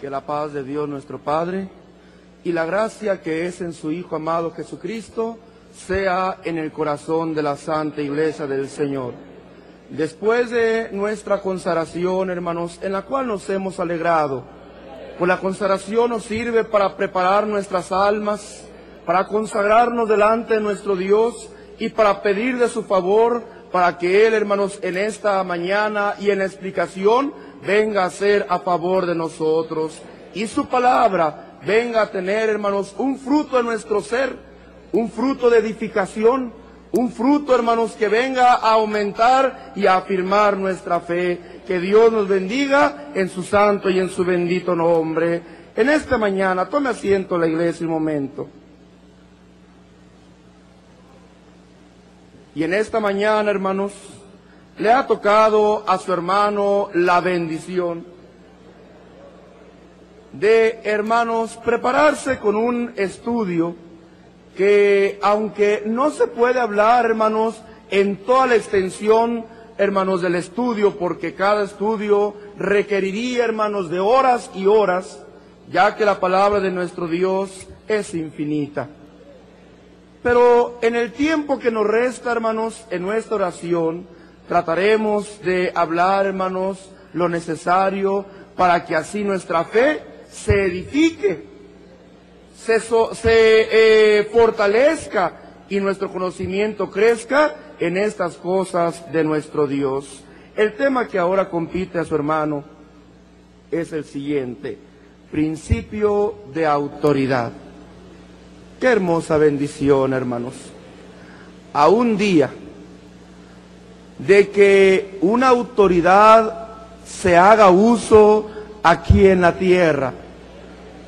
Que la paz de Dios nuestro Padre y la gracia que es en su Hijo amado Jesucristo sea en el corazón de la Santa Iglesia del Señor. Después de nuestra consagración, hermanos, en la cual nos hemos alegrado, pues la consagración nos sirve para preparar nuestras almas, para consagrarnos delante de nuestro Dios y para pedir de su favor para que Él, hermanos, en esta mañana y en la explicación venga a ser a favor de nosotros y su palabra venga a tener, hermanos, un fruto en nuestro ser, un fruto de edificación, un fruto, hermanos, que venga a aumentar y a afirmar nuestra fe. Que Dios nos bendiga en su santo y en su bendito nombre. En esta mañana, tome asiento la iglesia un momento. Y en esta mañana, hermanos, le ha tocado a su hermano la bendición de, hermanos, prepararse con un estudio que, aunque no se puede hablar, hermanos, en toda la extensión, hermanos, del estudio, porque cada estudio requeriría, hermanos, de horas y horas, ya que la palabra de nuestro Dios es infinita. Pero en el tiempo que nos resta, hermanos, en nuestra oración, trataremos de hablar, hermanos, lo necesario para que así nuestra fe se edifique, se, eh, fortalezca y nuestro conocimiento crezca en estas cosas de nuestro Dios. El tema que ahora compite a su hermano es el siguiente, principio de autoridad. Qué hermosa bendición, hermanos. A un día de que una autoridad se haga uso aquí en la tierra.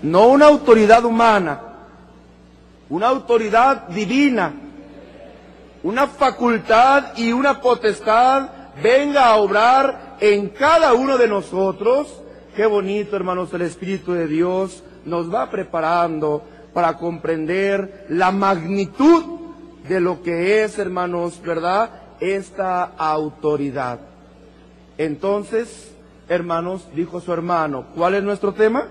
No una autoridad humana, una autoridad divina, una facultad y una potestad venga a obrar en cada uno de nosotros. Qué bonito, hermanos, el Espíritu de Dios nos va preparando para comprender la magnitud de lo que es, hermanos, ¿verdad? Esta autoridad. Entonces, hermanos, dijo su hermano, ¿cuál es nuestro tema?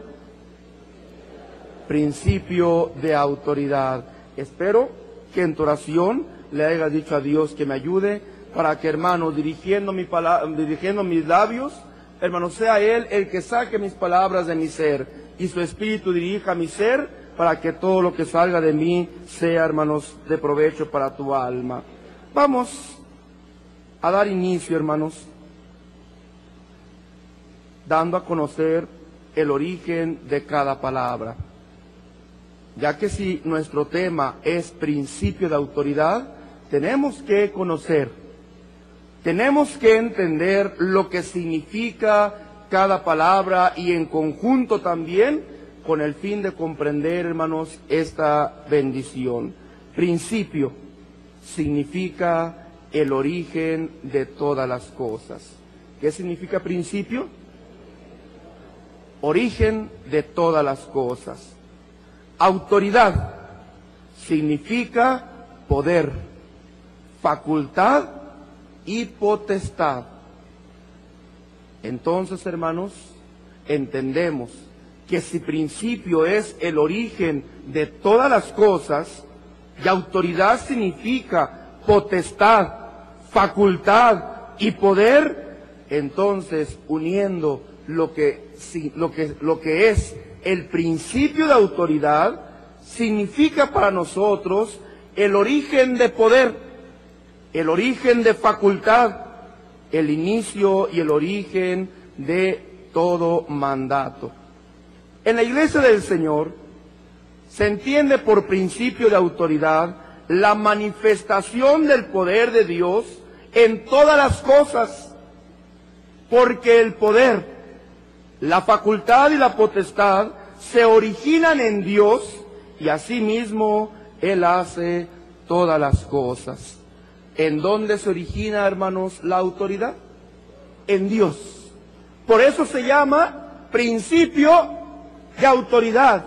Principio de autoridad. Espero que en tu oración le haya dicho a Dios que me ayude para que, hermanos, dirigiendo, mi dirigiendo mis labios, hermanos, sea Él el que saque mis palabras de mi ser y su espíritu dirija mi ser para que todo lo que salga de mí sea, hermanos, de provecho para tu alma. Vamos a dar inicio, hermanos, dando a conocer el origen de cada palabra. Ya que si nuestro tema es principio de autoridad, tenemos que conocer, tenemos que entender lo que significa cada palabra y en conjunto también con el fin de comprender, hermanos, esta bendición. Principio significa el origen de todas las cosas. ¿Qué significa principio? Origen de todas las cosas. Autoridad significa poder, facultad y potestad. Entonces, hermanos, entendemos que si principio es el origen de todas las cosas, y autoridad significa potestad, facultad y poder, entonces uniendo lo que, lo que, lo que es el principio de autoridad, significa para nosotros el origen de poder, el origen de facultad, el inicio y el origen de todo mandato. En la iglesia del Señor se entiende por principio de autoridad la manifestación del poder de Dios en todas las cosas, porque el poder, la facultad y la potestad se originan en Dios y asimismo Él hace todas las cosas. ¿En dónde se origina, hermanos, la autoridad? En Dios. Por eso se llama principio de autoridad,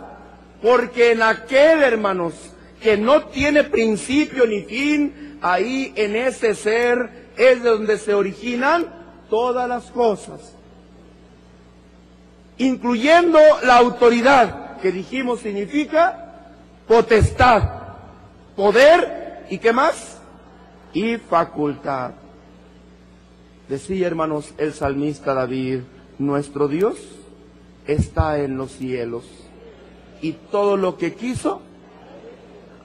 porque en aquel, hermanos, que no tiene principio ni fin, ahí en ese ser es de donde se originan todas las cosas. incluyendo la autoridad, que dijimos significa potestad, poder y qué más? Y facultad. Decía, hermanos, el salmista David, nuestro Dios está en los cielos y todo lo que quiso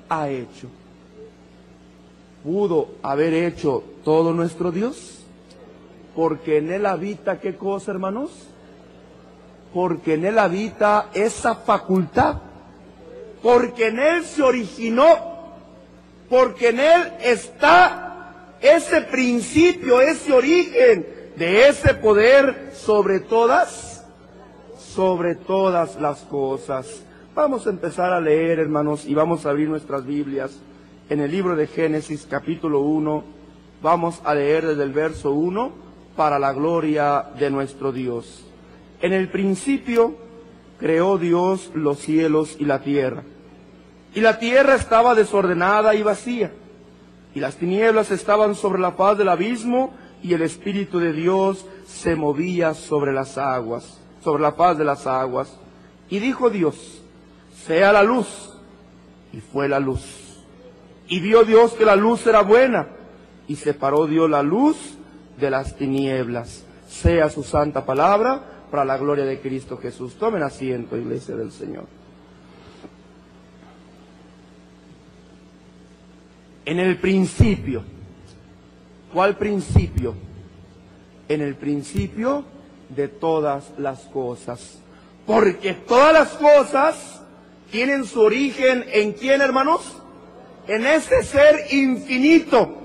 ha hecho. ¿Pudo haber hecho todo nuestro Dios? Porque en Él habita qué cosa, hermanos? Porque en Él habita esa facultad. Porque en Él se originó. Porque en Él está ese principio, ese origen de ese poder sobre todas, sobre todas las cosas. Vamos a empezar a leer, hermanos, y vamos a abrir nuestras Biblias en el libro de Génesis capítulo 1. Vamos a leer desde el verso 1 para la gloria de nuestro Dios. En el principio creó Dios los cielos y la tierra. Y la tierra estaba desordenada y vacía. Y las tinieblas estaban sobre la faz del abismo y el Espíritu de Dios se movía sobre las aguas, sobre la faz de las aguas. Y dijo Dios, sea la luz. Y fue la luz. Y vio Dios que la luz era buena. Y separó Dios la luz de las tinieblas. Sea su santa palabra para la gloria de Cristo Jesús. Tomen asiento, iglesia del Señor. En el principio. ¿Cuál principio? En el principio de todas las cosas. Porque todas las cosas tienen su origen en quién, hermanos? En ese ser infinito,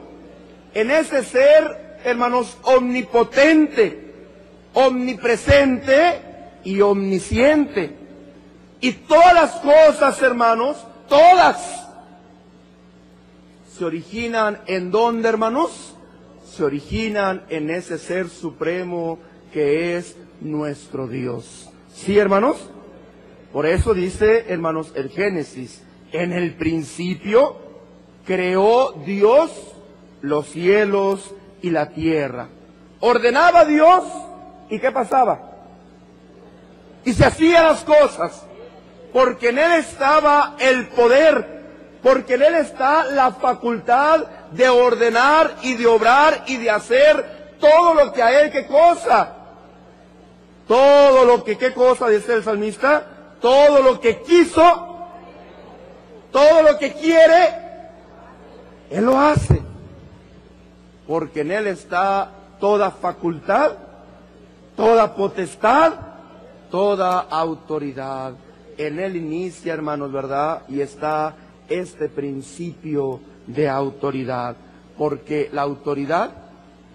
en ese ser, hermanos, omnipotente, omnipresente y omnisciente. Y todas las cosas, hermanos, todas, se originan en dónde, hermanos? Se originan en ese ser supremo que es nuestro Dios. ¿Sí, hermanos? Por eso dice, hermanos, el Génesis, en el principio creó Dios los cielos y la tierra. Ordenaba Dios y ¿qué pasaba? Y se hacían las cosas, porque en Él estaba el poder, porque en Él está la facultad de ordenar y de obrar y de hacer todo lo que a Él, ¿qué cosa? Todo lo que, ¿qué cosa dice el salmista? Todo lo que quiso, todo lo que quiere, Él lo hace. Porque en Él está toda facultad, toda potestad, toda autoridad. En Él inicia, hermanos, ¿verdad? Y está este principio de autoridad. Porque la autoridad,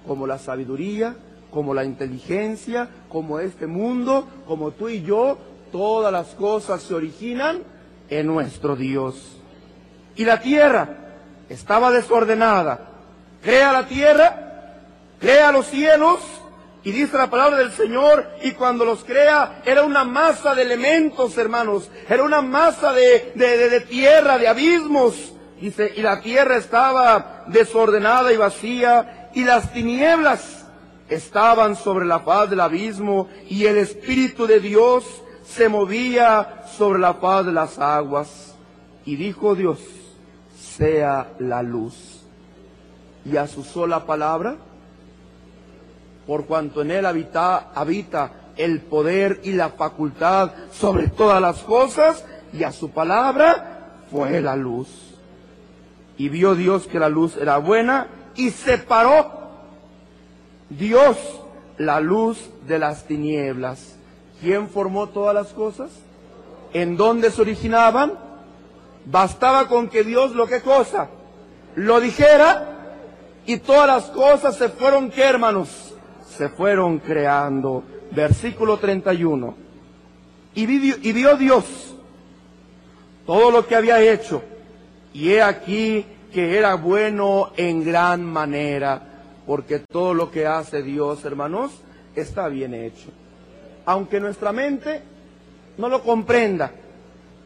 como la sabiduría, como la inteligencia, como este mundo, como tú y yo, todas las cosas se originan en nuestro Dios. Y la tierra estaba desordenada. Crea la tierra, crea los cielos, y dice la palabra del Señor, y cuando los crea, era una masa de elementos, hermanos, era una masa de, de, de, tierra, de abismos. Dice, y la tierra estaba desordenada y vacía, y las tinieblas estaban sobre la faz del abismo, y el Espíritu de Dios se movía sobre la faz de las aguas. Y dijo Dios, sea la luz. Y a su sola palabra, por cuanto en él habita, habita el poder y la facultad sobre todas las cosas, y a su palabra fue la luz. Y vio Dios que la luz era buena y separó Dios la luz de las tinieblas. ¿Quién formó todas las cosas? ¿En dónde se originaban? Bastaba con que Dios lo que cosa lo dijera y todas las cosas se fueron, ¿qué hermanos? Se fueron creando. Versículo 31. Y vio, y vio Dios todo lo que había hecho. Y he aquí que era bueno en gran manera, porque todo lo que hace Dios, hermanos, está bien hecho aunque nuestra mente no lo comprenda,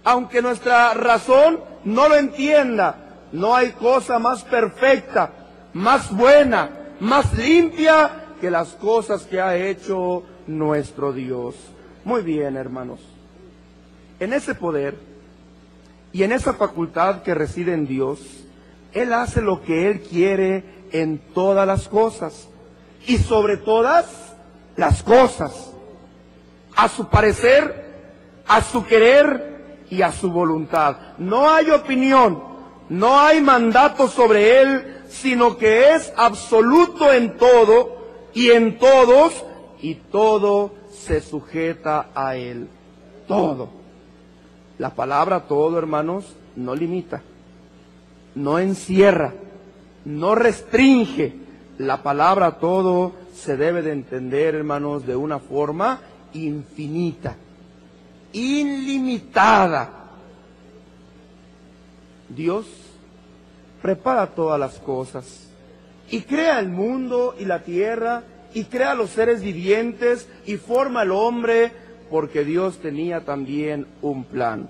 aunque nuestra razón no lo entienda, no hay cosa más perfecta, más buena, más limpia que las cosas que ha hecho nuestro Dios. Muy bien, hermanos. En ese poder y en esa facultad que reside en Dios, Él hace lo que Él quiere en todas las cosas y sobre todas las cosas, a su parecer, a su querer y a su voluntad. No hay opinión, no hay mandato sobre Él, sino que es absoluto en todo y en todos y todo se sujeta a Él. Todo. La palabra todo, hermanos, no limita, no encierra, no restringe. La palabra todo se debe de entender, hermanos, de una forma infinita, ilimitada. Dios prepara todas las cosas y crea el mundo y la tierra y crea los seres vivientes y forma al hombre porque Dios tenía también un plan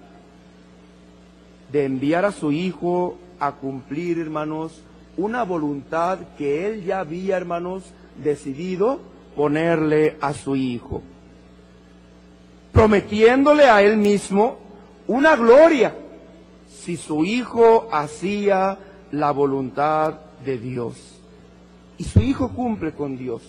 de enviar a su Hijo a cumplir, hermanos, una voluntad que Él ya había, hermanos, decidido ponerle a su Hijo, prometiéndole a Él mismo una gloria si su Hijo hacía la voluntad de Dios. Y su Hijo cumple con Dios.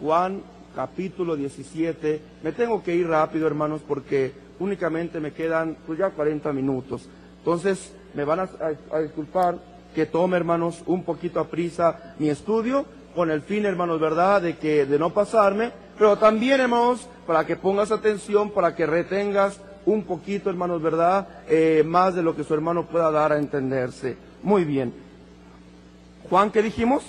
Juan capítulo 17. Me tengo que ir rápido, hermanos, porque únicamente me quedan pues ya 40 minutos. Entonces, me van a, disculpar que tome, hermanos, un poquito a prisa mi estudio, con el fin, hermanos, ¿verdad?, de que, de no pasarme, pero también, hermanos, para que pongas atención, para que retengas un poquito, hermanos, ¿verdad?, eh, más de lo que su hermano pueda dar a entenderse. Muy bien. Juan, ¿qué dijimos?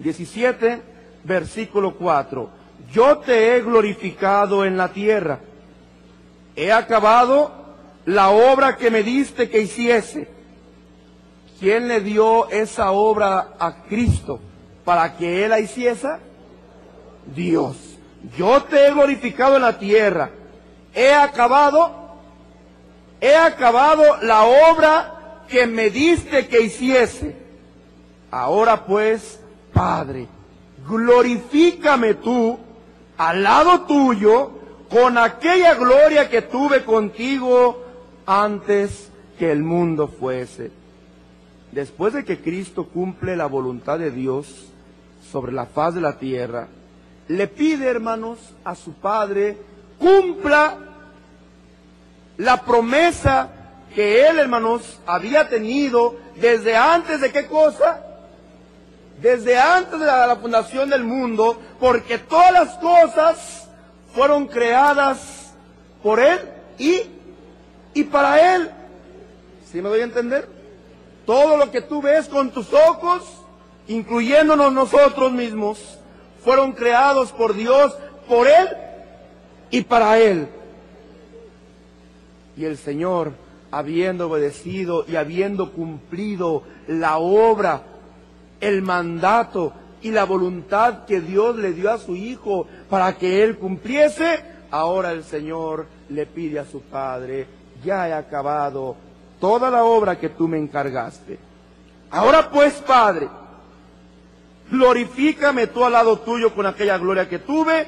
17, versículo 4. Yo te he glorificado en la tierra. He acabado la obra que me diste que hiciese. ¿Quién le dio esa obra a Cristo para que Él la hiciese? Dios. Yo te he glorificado en la tierra. He acabado, he acabado la obra que me diste que hiciese. Ahora pues, Padre, glorifícame tú al lado tuyo con aquella gloria que tuve contigo antes que el mundo fuese. Después de que Cristo cumple la voluntad de Dios sobre la faz de la tierra, le pide, hermanos, a su Padre, cumpla la promesa que él, hermanos, había tenido desde antes de qué cosa? desde antes de la, fundación del mundo, porque todas las cosas fueron creadas por Él y, y para Él. ¿Sí me doy a entender? Todo lo que tú ves con tus ojos, incluyéndonos nosotros mismos, fueron creados por Dios, por Él y para Él. Y el Señor, habiendo obedecido y habiendo cumplido la obra el mandato y la voluntad que Dios le dio a su Hijo para que Él cumpliese, ahora el Señor le pide a su Padre, ya he acabado toda la obra que tú me encargaste. Ahora pues, Padre, glorifícame tú al lado tuyo con aquella gloria que tuve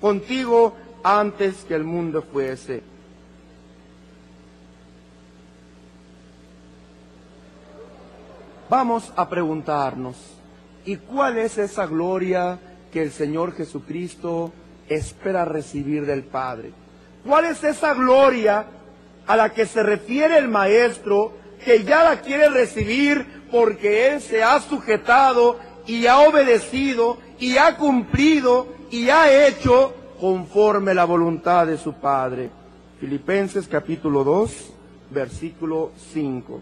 contigo antes que el mundo fuese. Vamos a preguntarnos, ¿y cuál es esa gloria que el Señor Jesucristo espera recibir del Padre? ¿Cuál es esa gloria a la que se refiere el Maestro que ya la quiere recibir porque Él se ha sujetado y ha obedecido y ha cumplido y ha hecho conforme la voluntad de su Padre? Filipenses capítulo 2, versículo 5.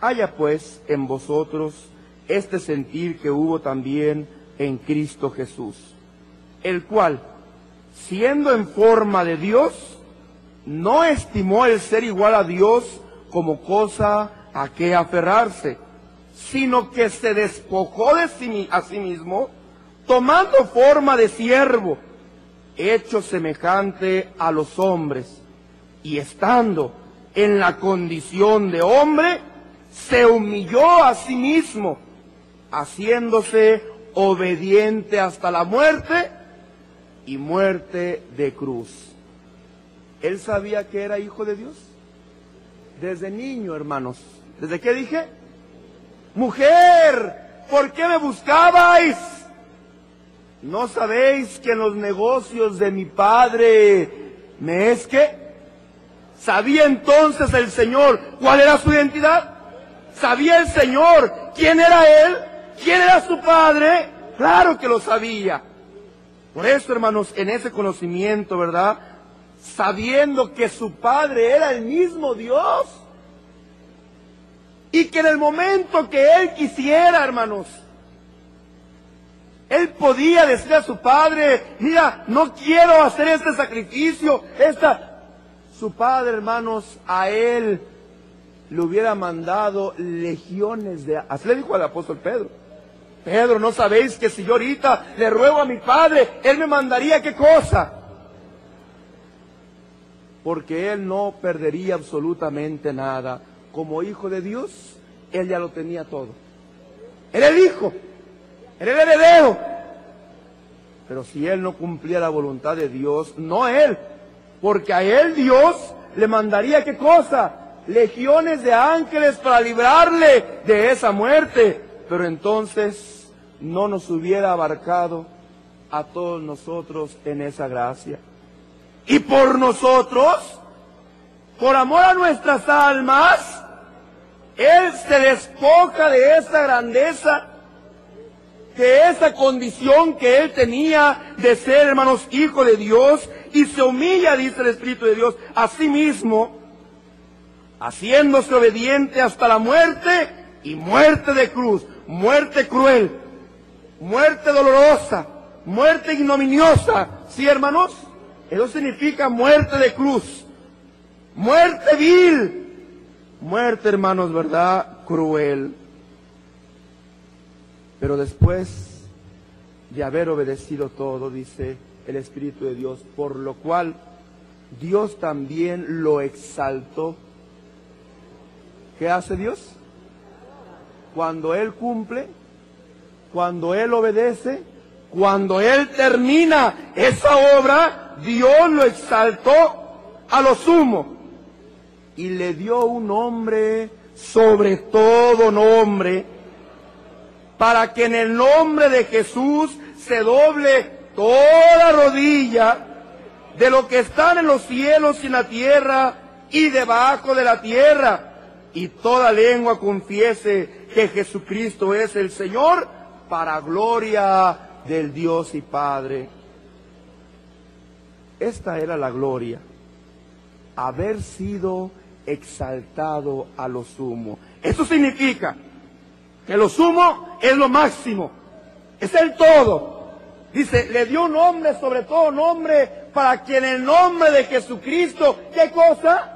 Haya pues en vosotros este sentir que hubo también en Cristo Jesús, el cual, siendo en forma de Dios, no estimó el ser igual a Dios como cosa a que aferrarse, sino que se despojó de sí, a sí mismo, tomando forma de siervo, hecho semejante a los hombres, y estando en la condición de hombre, se humilló a sí mismo, haciéndose obediente hasta la muerte y muerte de cruz. ¿Él sabía que era hijo de Dios? Desde niño, hermanos. ¿Desde qué dije? Mujer, ¿por qué me buscabais? ¿No sabéis que en los negocios de mi padre me es que? ¿Sabía entonces el Señor cuál era su identidad? ¿Sabía el Señor quién era Él? ¿Quién era su padre? Claro que lo sabía. Por eso, hermanos, en ese conocimiento, ¿verdad? Sabiendo que su padre era el mismo Dios. Y que en el momento que él quisiera, hermanos, él podía decir a su padre, mira, no quiero hacer este sacrificio, esta... Su padre, hermanos, a él le hubiera mandado legiones de... Así le dijo al apóstol Pedro. Pedro, ¿no sabéis que si yo ahorita le ruego a mi padre, él me mandaría qué cosa? Porque él no perdería absolutamente nada. Como hijo de Dios, él ya lo tenía todo. Era el hijo, era el heredero. Pero si él no cumplía la voluntad de Dios, no él, porque a él Dios le mandaría qué cosa? Legiones de ángeles para librarle de esa muerte. Pero entonces no nos hubiera abarcado a todos nosotros en esa gracia. Y por nosotros, por amor a nuestras almas, Él se despoja de esa grandeza, de esa condición que Él tenía de ser, hermanos, hijo de Dios, y se humilla, dice el Espíritu de Dios, a sí mismo, haciéndose obediente hasta la muerte y muerte de cruz, muerte cruel, muerte dolorosa, muerte ignominiosa. ¿Sí, hermanos? Eso significa muerte de cruz, muerte vil, muerte, hermanos, ¿verdad? Cruel. Pero después de haber obedecido todo, dice el Espíritu de Dios, por lo cual Dios también lo exaltó. ¿Qué hace Dios? Cuando Él cumple, cuando Él obedece, cuando Él termina esa obra, Dios lo exaltó a lo sumo y le dio un nombre sobre todo nombre, para que en el nombre de Jesús se doble toda rodilla de lo que están en los cielos y en la tierra y debajo de la tierra, y toda lengua confiese que Jesucristo es el Señor para gloria del Dios y Padre. Esta era la gloria, haber sido exaltado a lo sumo. Eso significa que lo sumo es lo máximo, es el todo. Dice, le dio nombre sobre todo nombre para que en el nombre de Jesucristo, ¿qué cosa?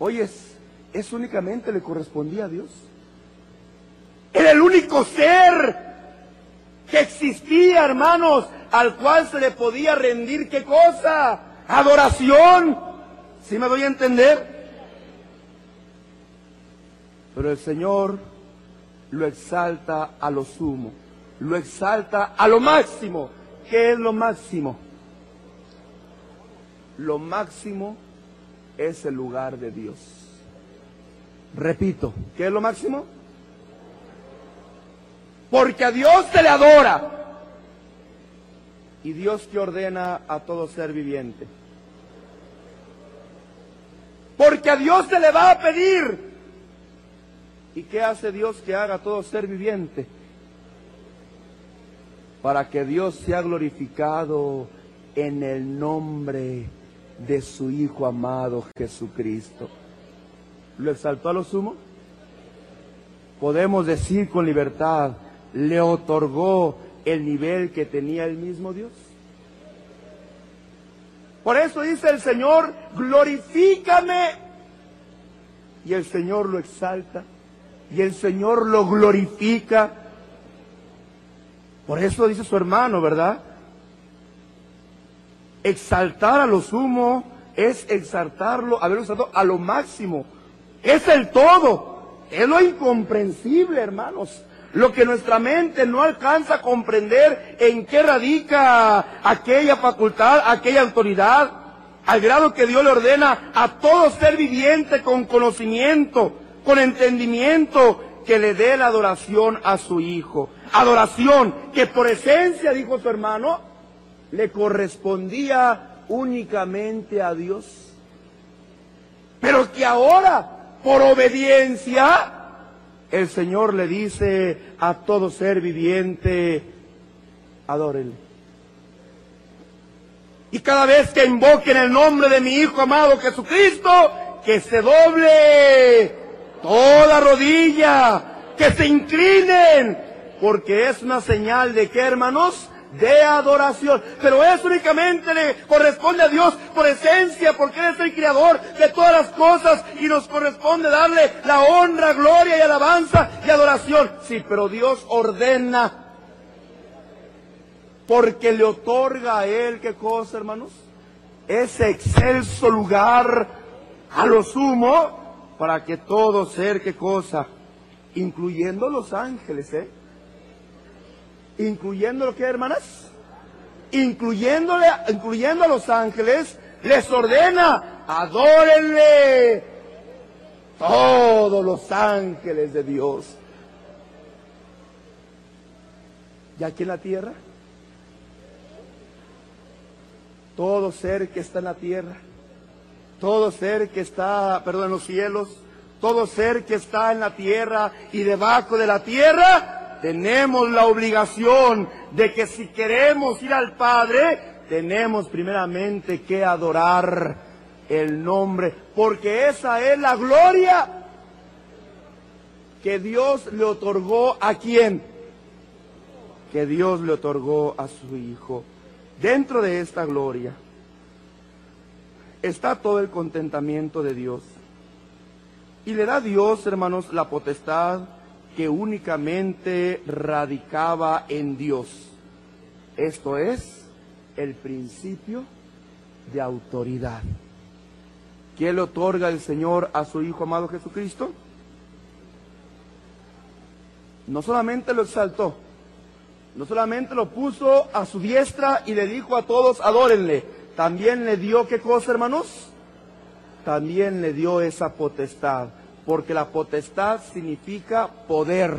Oyes, ¿eso únicamente le correspondía a Dios? Era el único ser que existía, hermanos, al cual se le podía rendir qué cosa? Adoración. ¿Sí me doy a entender? Pero el Señor lo exalta a lo sumo, lo exalta a lo máximo. ¿Qué es lo máximo? Lo máximo es el lugar de Dios. Repito, ¿qué es lo máximo? Porque a Dios se le adora. Y Dios te ordena a todo ser viviente. Porque a Dios se le va a pedir. ¿Y qué hace Dios que haga todo ser viviente? Para que Dios sea glorificado en el nombre de su Hijo amado Jesucristo. ¿Lo exaltó a lo sumo? Podemos decir con libertad, le otorgó el nivel que tenía el mismo Dios. Por eso dice el Señor, glorifícame. Y el Señor lo exalta. Y el Señor lo glorifica. Por eso dice su hermano, ¿verdad? Exaltar a lo sumo es exaltarlo, haberlo exaltado a lo máximo. Es el todo. Es lo incomprensible, hermanos lo que nuestra mente no alcanza a comprender en qué radica aquella facultad, aquella autoridad, al grado que Dios le ordena a todo ser viviente con conocimiento, con entendimiento, que le dé la adoración a su Hijo. Adoración que por esencia, dijo su hermano, le correspondía únicamente a Dios. Pero que ahora, por obediencia, el Señor le dice a todo ser viviente, adórenle. Y cada vez que invoquen el nombre de mi Hijo amado Jesucristo, que se doble toda rodilla, que se inclinen, porque es una señal de que, hermanos, de adoración. Pero eso únicamente le corresponde a Dios por esencia, porque Él es el creador de todas las cosas y nos corresponde darle la honra, gloria y alabanza y adoración. Sí, pero Dios ordena, porque le otorga a Él, ¿qué cosa, hermanos? Ese excelso lugar a lo sumo para que todo ser, ¿qué cosa? Incluyendo los ángeles, ¿eh? Incluyendo lo que, hermanas? Incluyéndole, incluyendo a los ángeles, les ordena, adórenle todos los ángeles de Dios. ¿Y aquí en la tierra? Todo ser que está en la tierra todo ser que está, perdón, en los cielos, todo ser que está en la tierra y debajo de la tierra, tenemos la obligación de que si queremos ir al Padre, tenemos primeramente que adorar el nombre, porque esa es la gloria que Dios le otorgó a quién? Que Dios le otorgó a su Hijo. Dentro de esta gloria está todo el contentamiento de Dios. Y le da Dios, hermanos, la potestad que únicamente radicaba en Dios. Esto es el principio de autoridad. ¿Qué le otorga el Señor a su Hijo amado Jesucristo? No solamente lo exaltó, no solamente lo puso a su diestra y le dijo a todos, adórenle, también le dio qué cosa, hermanos? También le dio esa potestad, porque la potestad significa poder,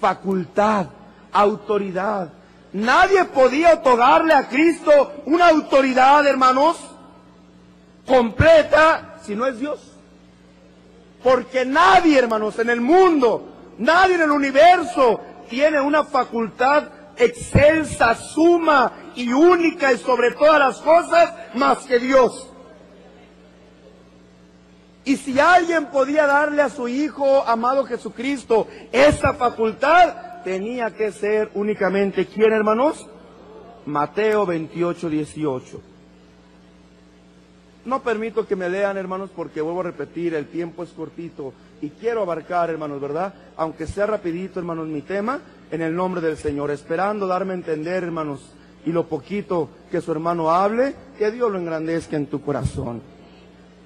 facultad, autoridad. Nadie podía otorgarle a Cristo una autoridad, hermanos, completa si no es Dios. Porque nadie, hermanos, en el mundo, nadie en el universo tiene una facultad excelsa, suma y única y sobre todas las cosas más que Dios. Y si alguien podía darle a su Hijo amado Jesucristo esa facultad, tenía que ser únicamente, ¿quién hermanos? Mateo 28, 18. No permito que me lean, hermanos, porque vuelvo a repetir, el tiempo es cortito y quiero abarcar, hermanos, ¿verdad? Aunque sea rapidito, hermanos, mi tema, en el nombre del Señor, esperando darme a entender, hermanos, y lo poquito que su hermano hable, que Dios lo engrandezca en tu corazón.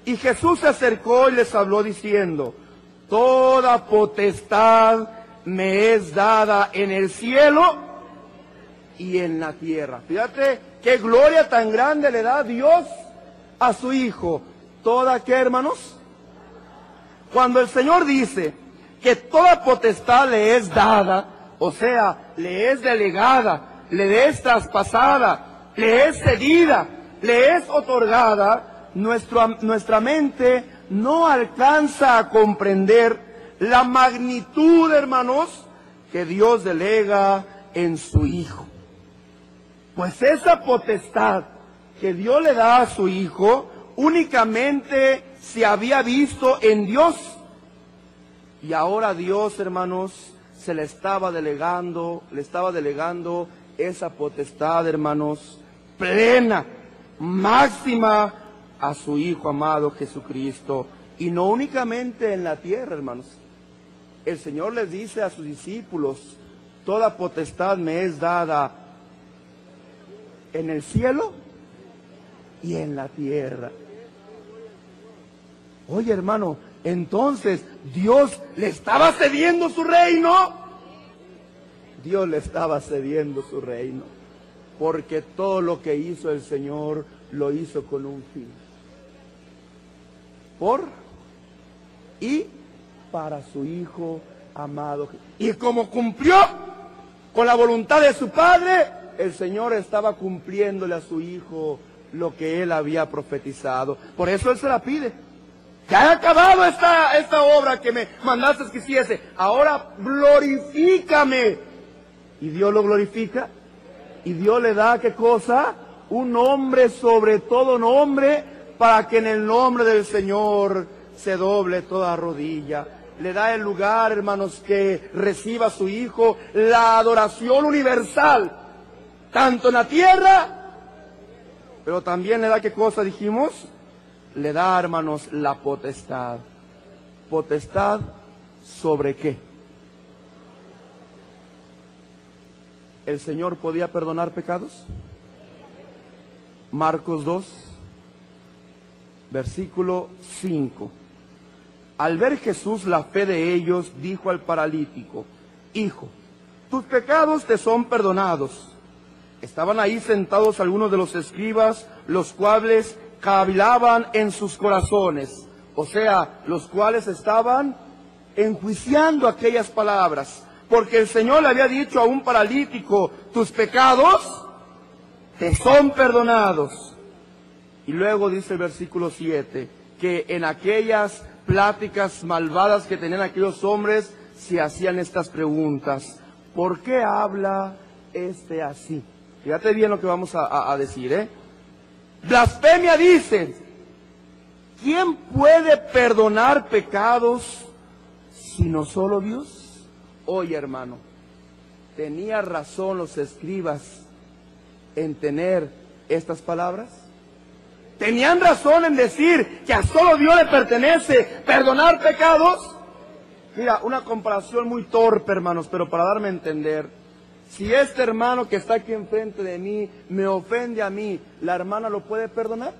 Y Jesús se acercó y les habló diciendo, toda potestad me es dada en el cielo y en la tierra. Fíjate qué gloria tan grande le da Dios a su Hijo. ¿Toda qué, hermanos? Cuando el Señor dice que toda potestad le es dada, o sea, le es delegada, le es traspasada, le es cedida, le es otorgada, nuestra mente no alcanza a comprender la magnitud, hermanos, que Dios delega en su Hijo. Pues esa potestad que Dios le da a su Hijo únicamente se había visto en Dios. Y ahora Dios, hermanos, se le estaba delegando, le estaba delegando esa potestad, hermanos, plena, máxima a su Hijo amado Jesucristo. Y no únicamente en la tierra, hermanos. El Señor les dice a sus discípulos, toda potestad me es dada en el cielo y en la tierra. Oye, hermano, entonces Dios le estaba cediendo su reino. Dios le estaba cediendo su reino, porque todo lo que hizo el Señor lo hizo con un fin. Y para su Hijo amado. Y como cumplió con la voluntad de su Padre, el Señor estaba cumpliéndole a su Hijo lo que él había profetizado. Por eso él se la pide. Ya he acabado esta, esta obra que me mandaste que hiciese. Ahora glorifícame. Y Dios lo glorifica. Y Dios le da, ¿qué cosa? Un nombre sobre todo nombre para que en el nombre del Señor se doble toda rodilla. Le da el lugar, hermanos, que reciba su Hijo la adoración universal, tanto en la tierra, pero también le da, ¿qué cosa dijimos? Le da, hermanos, la potestad. ¿Potestad sobre qué? ¿El Señor podía perdonar pecados? Marcos 2, versículo 5. Al ver Jesús la fe de ellos, dijo al paralítico, Hijo, tus pecados te son perdonados. Estaban ahí sentados algunos de los escribas, los cuales cavilaban en sus corazones, o sea, los cuales estaban enjuiciando aquellas palabras, porque el Señor le había dicho a un paralítico, tus pecados te son perdonados. Y luego dice el versículo 7, que en aquellas pláticas malvadas que tenían aquellos hombres, se hacían estas preguntas. ¿Por qué habla este así? Fíjate bien lo que vamos a, decir, ¿eh? Blasfemia dice, ¿quién puede perdonar pecados sino solo Dios? Oye, hermano, tenía razón los escribas en tener estas palabras. ¿Tenían razón en decir que a solo Dios le pertenece perdonar pecados? Mira, una comparación muy torpe, hermanos, pero para darme a entender. Si este hermano que está aquí enfrente de mí me ofende a mí, ¿la hermana lo puede perdonar?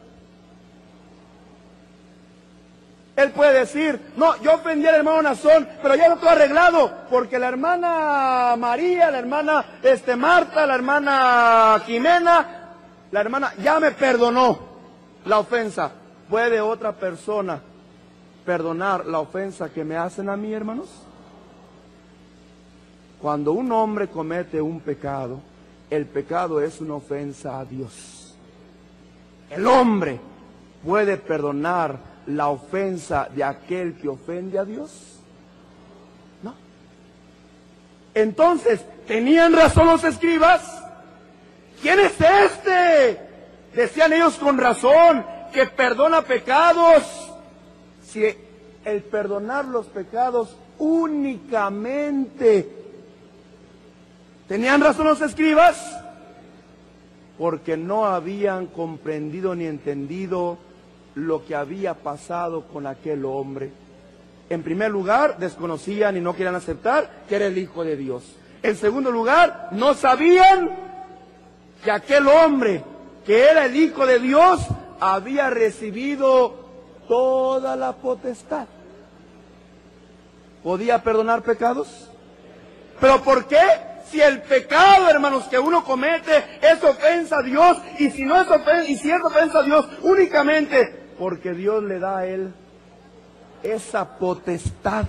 Él puede decir, no, yo ofendí al hermano Nazón, pero ya lo estoy arreglado, porque la hermana María, la hermana este, Marta, la hermana Jimena, la hermana ya me perdonó la ofensa. ¿Puede otra persona perdonar la ofensa que me hacen a mí, hermanos? Cuando un hombre comete un pecado, el pecado es una ofensa a Dios. El hombre puede perdonar la ofensa de aquel que ofende a Dios. No. Entonces, ¿tenían razón los escribas? ¿Quién es este? Decían ellos con razón que perdona pecados. Si el perdonar los pecados únicamente tenían razón los escribas porque no habían comprendido ni entendido lo que había pasado con aquel hombre. En primer lugar, desconocían y no querían aceptar que era el Hijo de Dios. En segundo lugar, no sabían que aquel hombre que era el Hijo de Dios, había recibido toda la potestad. ¿Podía perdonar pecados? ¿Pero por qué? Si el pecado, hermanos, que uno comete es ofensa a Dios, y si no es ofensa, y si es ofensa a Dios, únicamente porque Dios le da a él esa potestad,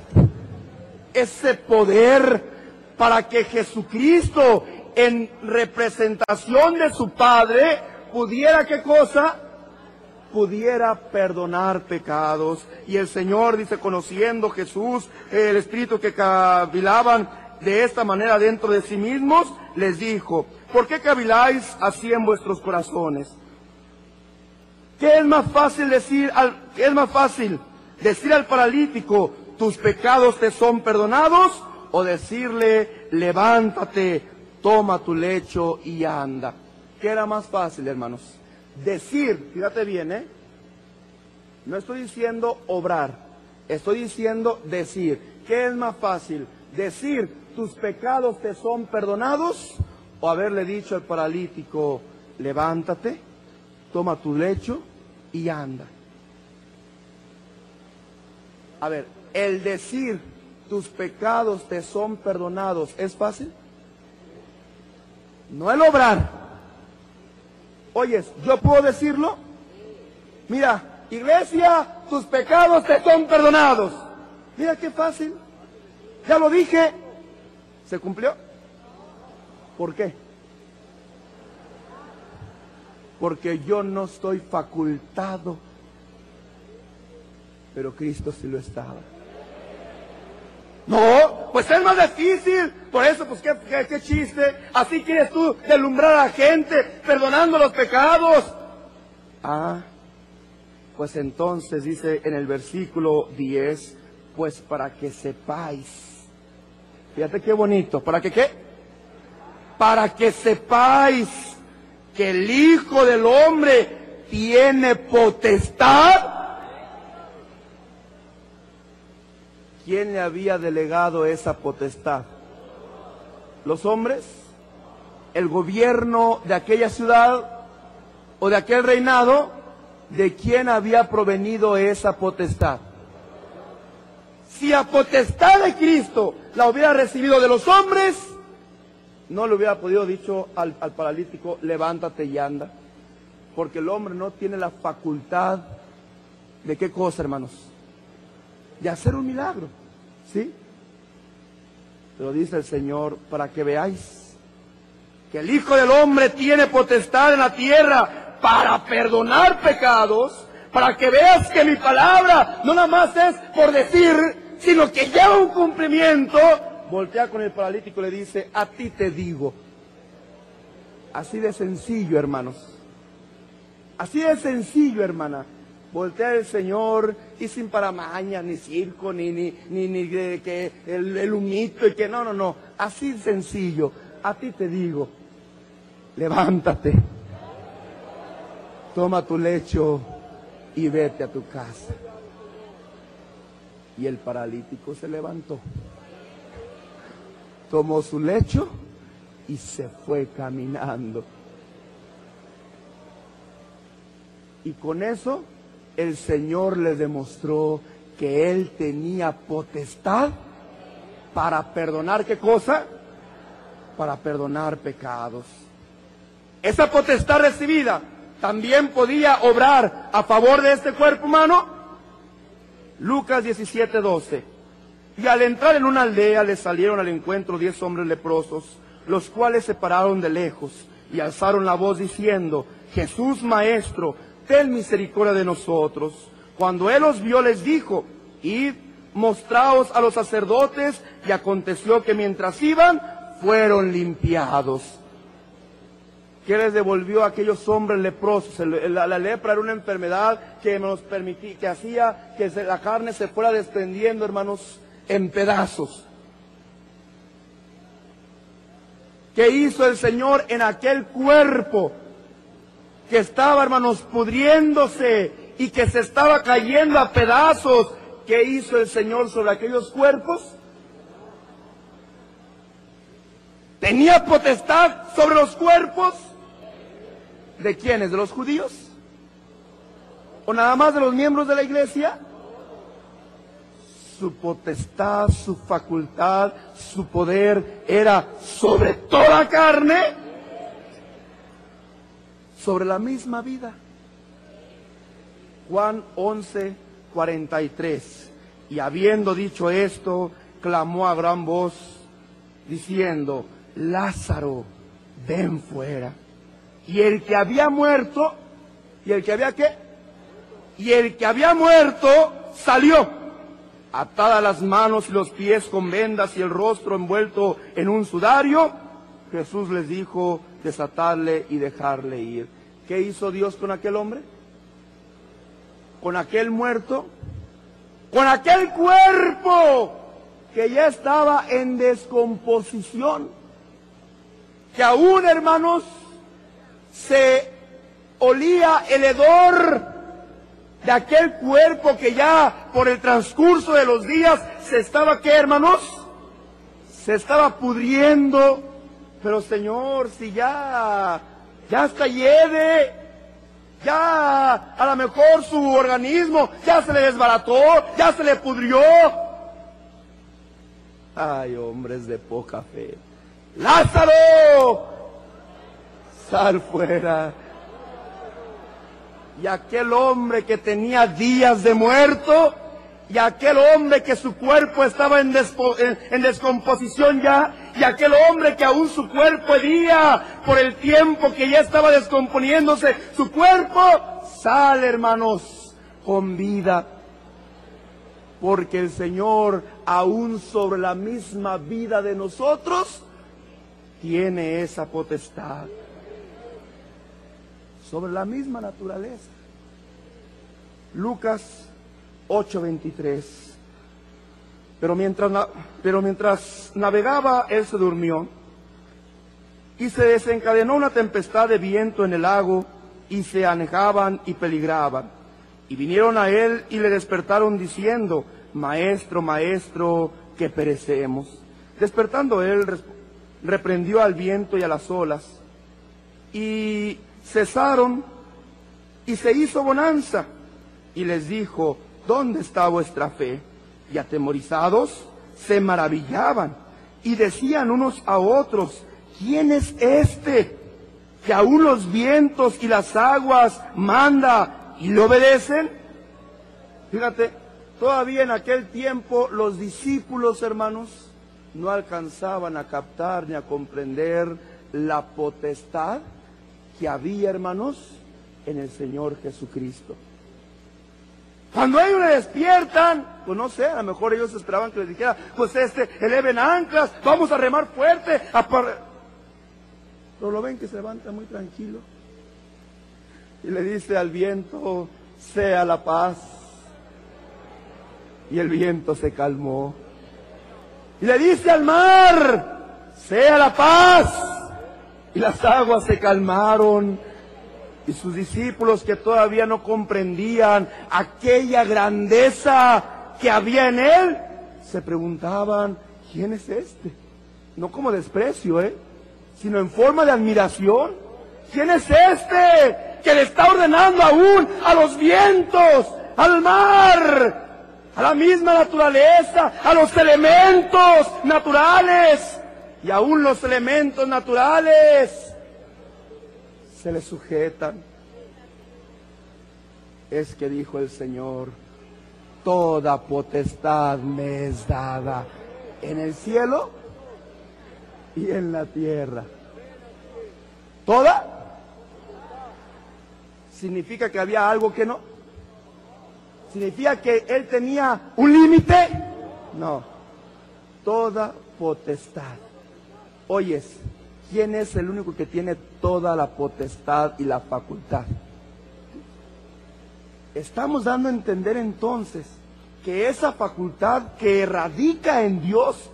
ese poder para que Jesucristo, en representación de su Padre, pudiera qué cosa? Pudiera perdonar pecados. Y el Señor dice, conociendo Jesús, el Espíritu que cavilaban de esta manera dentro de sí mismos, les dijo, ¿por qué caviláis así en vuestros corazones? ¿Qué es más fácil decir al, qué es más fácil? Decir al paralítico, tus pecados te son perdonados, o decirle, levántate, toma tu lecho y anda. ¿Qué era más fácil, hermanos? Decir, fíjate bien, ¿eh? No estoy diciendo obrar, estoy diciendo decir. ¿Qué es más fácil? Decir, tus pecados te son perdonados o haberle dicho al paralítico, levántate, toma tu lecho y anda. A ver, el decir tus pecados te son perdonados, ¿es fácil? no el obrar. Oyes, ¿yo puedo decirlo? Mira, iglesia, tus pecados te son perdonados. Mira qué fácil. Ya lo dije. ¿Se cumplió? ¿Por qué? Porque yo no estoy facultado, pero Cristo sí lo estaba. No, pues es más difícil. Por eso, pues qué, qué, chiste. Así quieres tú delumbrar a la gente, perdonando los pecados. Ah, pues entonces dice en el versículo 10, pues para que sepáis. Fíjate qué bonito. ¿Para que qué? Para que sepáis que el Hijo del Hombre tiene potestad. ¿Quién le había delegado esa potestad? ¿Los hombres? ¿El gobierno de aquella ciudad o de aquel reinado? ¿De quién había provenido esa potestad? Si a potestad de Cristo la hubiera recibido de los hombres, no le hubiera podido dicho al, paralítico, levántate y anda. Porque el hombre no tiene la facultad de qué cosa, hermanos? De hacer un milagro. ¿Sí? Pero dice el Señor, para que veáis que el Hijo del Hombre tiene potestad en la tierra para perdonar pecados, para que veas que mi palabra no nada más es por decir, sino que lleva un cumplimiento, voltea con el paralítico y le dice, a ti te digo. Así de sencillo, hermanos. Así de sencillo, hermana. Voltea el Señor y sin paramaña, ni circo, ni, ni, ni, ni que el, humito y que no, no, no. Así sencillo. A ti te digo, levántate, toma tu lecho y vete a tu casa. Y el paralítico se levantó, tomó su lecho y se fue caminando. Y con eso el Señor le demostró que Él tenía potestad para perdonar qué cosa? Para perdonar pecados. Esa potestad recibida también podía obrar a favor de este cuerpo humano Lucas 17, 12. Y al entrar en una aldea le salieron al encuentro diez hombres leprosos, los cuales se pararon de lejos y alzaron la voz diciendo, Jesús Maestro, ten misericordia de nosotros. Cuando él los vio les dijo, id, mostraos a los sacerdotes, y aconteció que mientras iban, fueron limpiados. ¿Qué les devolvió a aquellos hombres leprosos? La, lepra era una enfermedad que nos permitía, que hacía que la carne se fuera desprendiendo, hermanos, en pedazos. ¿Qué hizo el Señor en aquel cuerpo que estaba, hermanos, pudriéndose y que se estaba cayendo a pedazos? ¿Qué hizo el Señor sobre aquellos cuerpos? ¿Tenía potestad sobre los cuerpos? ¿De quiénes? ¿De los judíos? ¿O nada más de los miembros de la iglesia? Su potestad, su facultad, su poder era sobre toda carne, sobre la misma vida. Juan 11, 43. Y habiendo dicho esto, clamó a gran voz, diciendo, Lázaro, ven fuera. Y el que había muerto, y el que había qué? Y el que había muerto salió, atadas las manos y los pies con vendas y el rostro envuelto en un sudario. Jesús les dijo desatarle y dejarle ir. ¿Qué hizo Dios con aquel hombre? Con aquel muerto, con aquel cuerpo que ya estaba en descomposición, que aún hermanos se olía el hedor de aquel cuerpo que ya por el transcurso de los días se estaba, ¿qué hermanos? Se estaba pudriendo. Pero Señor, si ya, ya está lleve, ya a lo mejor su organismo ya se le desbarató, ya se le pudrió. Ay, hombres de poca fe. Lázaro, sal fuera. Y aquel hombre que tenía días de muerto, y aquel hombre que su cuerpo estaba en, descomposición ya, y aquel hombre que aún su cuerpo hería por el tiempo que ya estaba descomponiéndose, su cuerpo sale, hermanos, con vida. Porque el Señor, aún sobre la misma vida de nosotros, tiene esa potestad. Sobre la misma naturaleza. Lucas 8:23. Pero mientras, pero mientras navegaba, él se durmió y se desencadenó una tempestad de viento en el lago y se anejaban y peligraban. Y vinieron a él y le despertaron diciendo, Maestro, maestro, que perecemos. Despertando él, reprendió al viento y a las olas, y cesaron, y se hizo bonanza, y les dijo, ¿dónde está vuestra fe? Y atemorizados se maravillaban, y decían unos a otros, ¿quién es este? Que aún los vientos y las aguas manda y le obedecen. Fíjate, todavía en aquel tiempo los discípulos, hermanos, no alcanzaban a captar ni a comprender la potestad que había, hermanos, en el Señor Jesucristo. Cuando ellos le despiertan, pues no sé, a lo mejor ellos esperaban que les dijera, pues este, eleven anclas, vamos a remar fuerte. Pero lo ven que se levanta muy tranquilo. Y le dice al viento, sea la paz. Y el viento se calmó. Y le dice al mar, sea la paz. Y las aguas se calmaron. Y sus discípulos que todavía no comprendían aquella grandeza que había en él, se preguntaban, ¿quién es este? No como desprecio, ¿eh? Sino en forma de admiración. ¿Quién es este que le está ordenando aún a los vientos, al mar, a la misma naturaleza, a los elementos naturales. Y aún los elementos naturales se le sujetan. Es que dijo el Señor, toda potestad me es dada en el cielo y en la tierra. ¿Toda? ¿Significa que había algo que no? ¿Significa que él tenía un límite? No. Toda potestad. Oyes, ¿quién es el único que tiene toda la potestad y la facultad? Estamos dando a entender entonces que esa facultad que radica en Dios,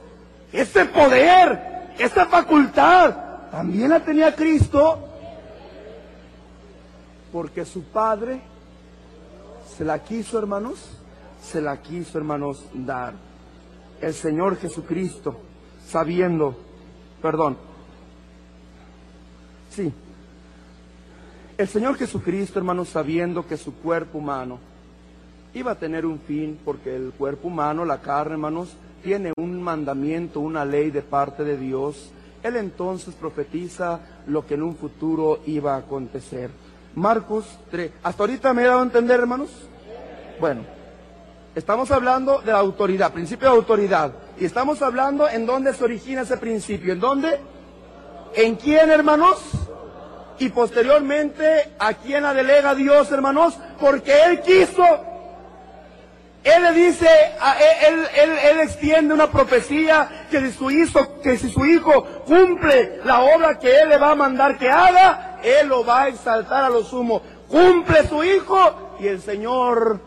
ese poder, esa facultad, también la tenía Cristo, porque su Padre se la quiso, hermanos, se la quiso, hermanos, dar. El Señor Jesucristo, sabiendo, perdón, sí, el Señor Jesucristo, hermanos, sabiendo que su cuerpo humano iba a tener un fin, porque el cuerpo humano, la carne, hermanos, tiene un mandamiento, una ley de parte de Dios. Él entonces profetiza lo que en un futuro iba a acontecer. Marcos 3. ¿Hasta ahorita me he dado a entender, hermanos? Bueno, estamos hablando de la autoridad, principio de autoridad. Y estamos hablando en dónde se origina ese principio. ¿En dónde? ¿En quién, hermanos? Y posteriormente, ¿a quién la delega Dios, hermanos? Porque Él quiso. Él le dice, él, él, extiende una profecía que si, su hijo, que si su hijo cumple la obra que Él le va a mandar que haga, él lo va a exaltar a lo sumo. Cumple su Hijo y el Señor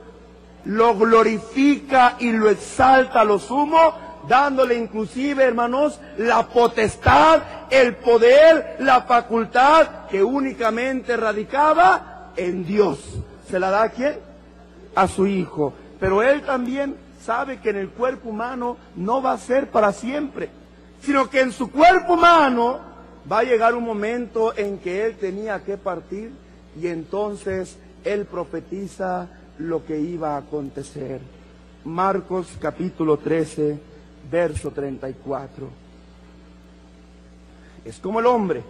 lo glorifica y lo exalta a lo sumo, dándole inclusive, hermanos, la potestad, el poder, la facultad que únicamente radicaba en Dios. ¿Se la da a quién? A su Hijo. Pero Él también sabe que en el cuerpo humano no va a ser para siempre, sino que en su cuerpo humano va a llegar un momento en que él tenía que partir y entonces él profetiza lo que iba a acontecer. Marcos capítulo 13, verso 34. Es como el hombre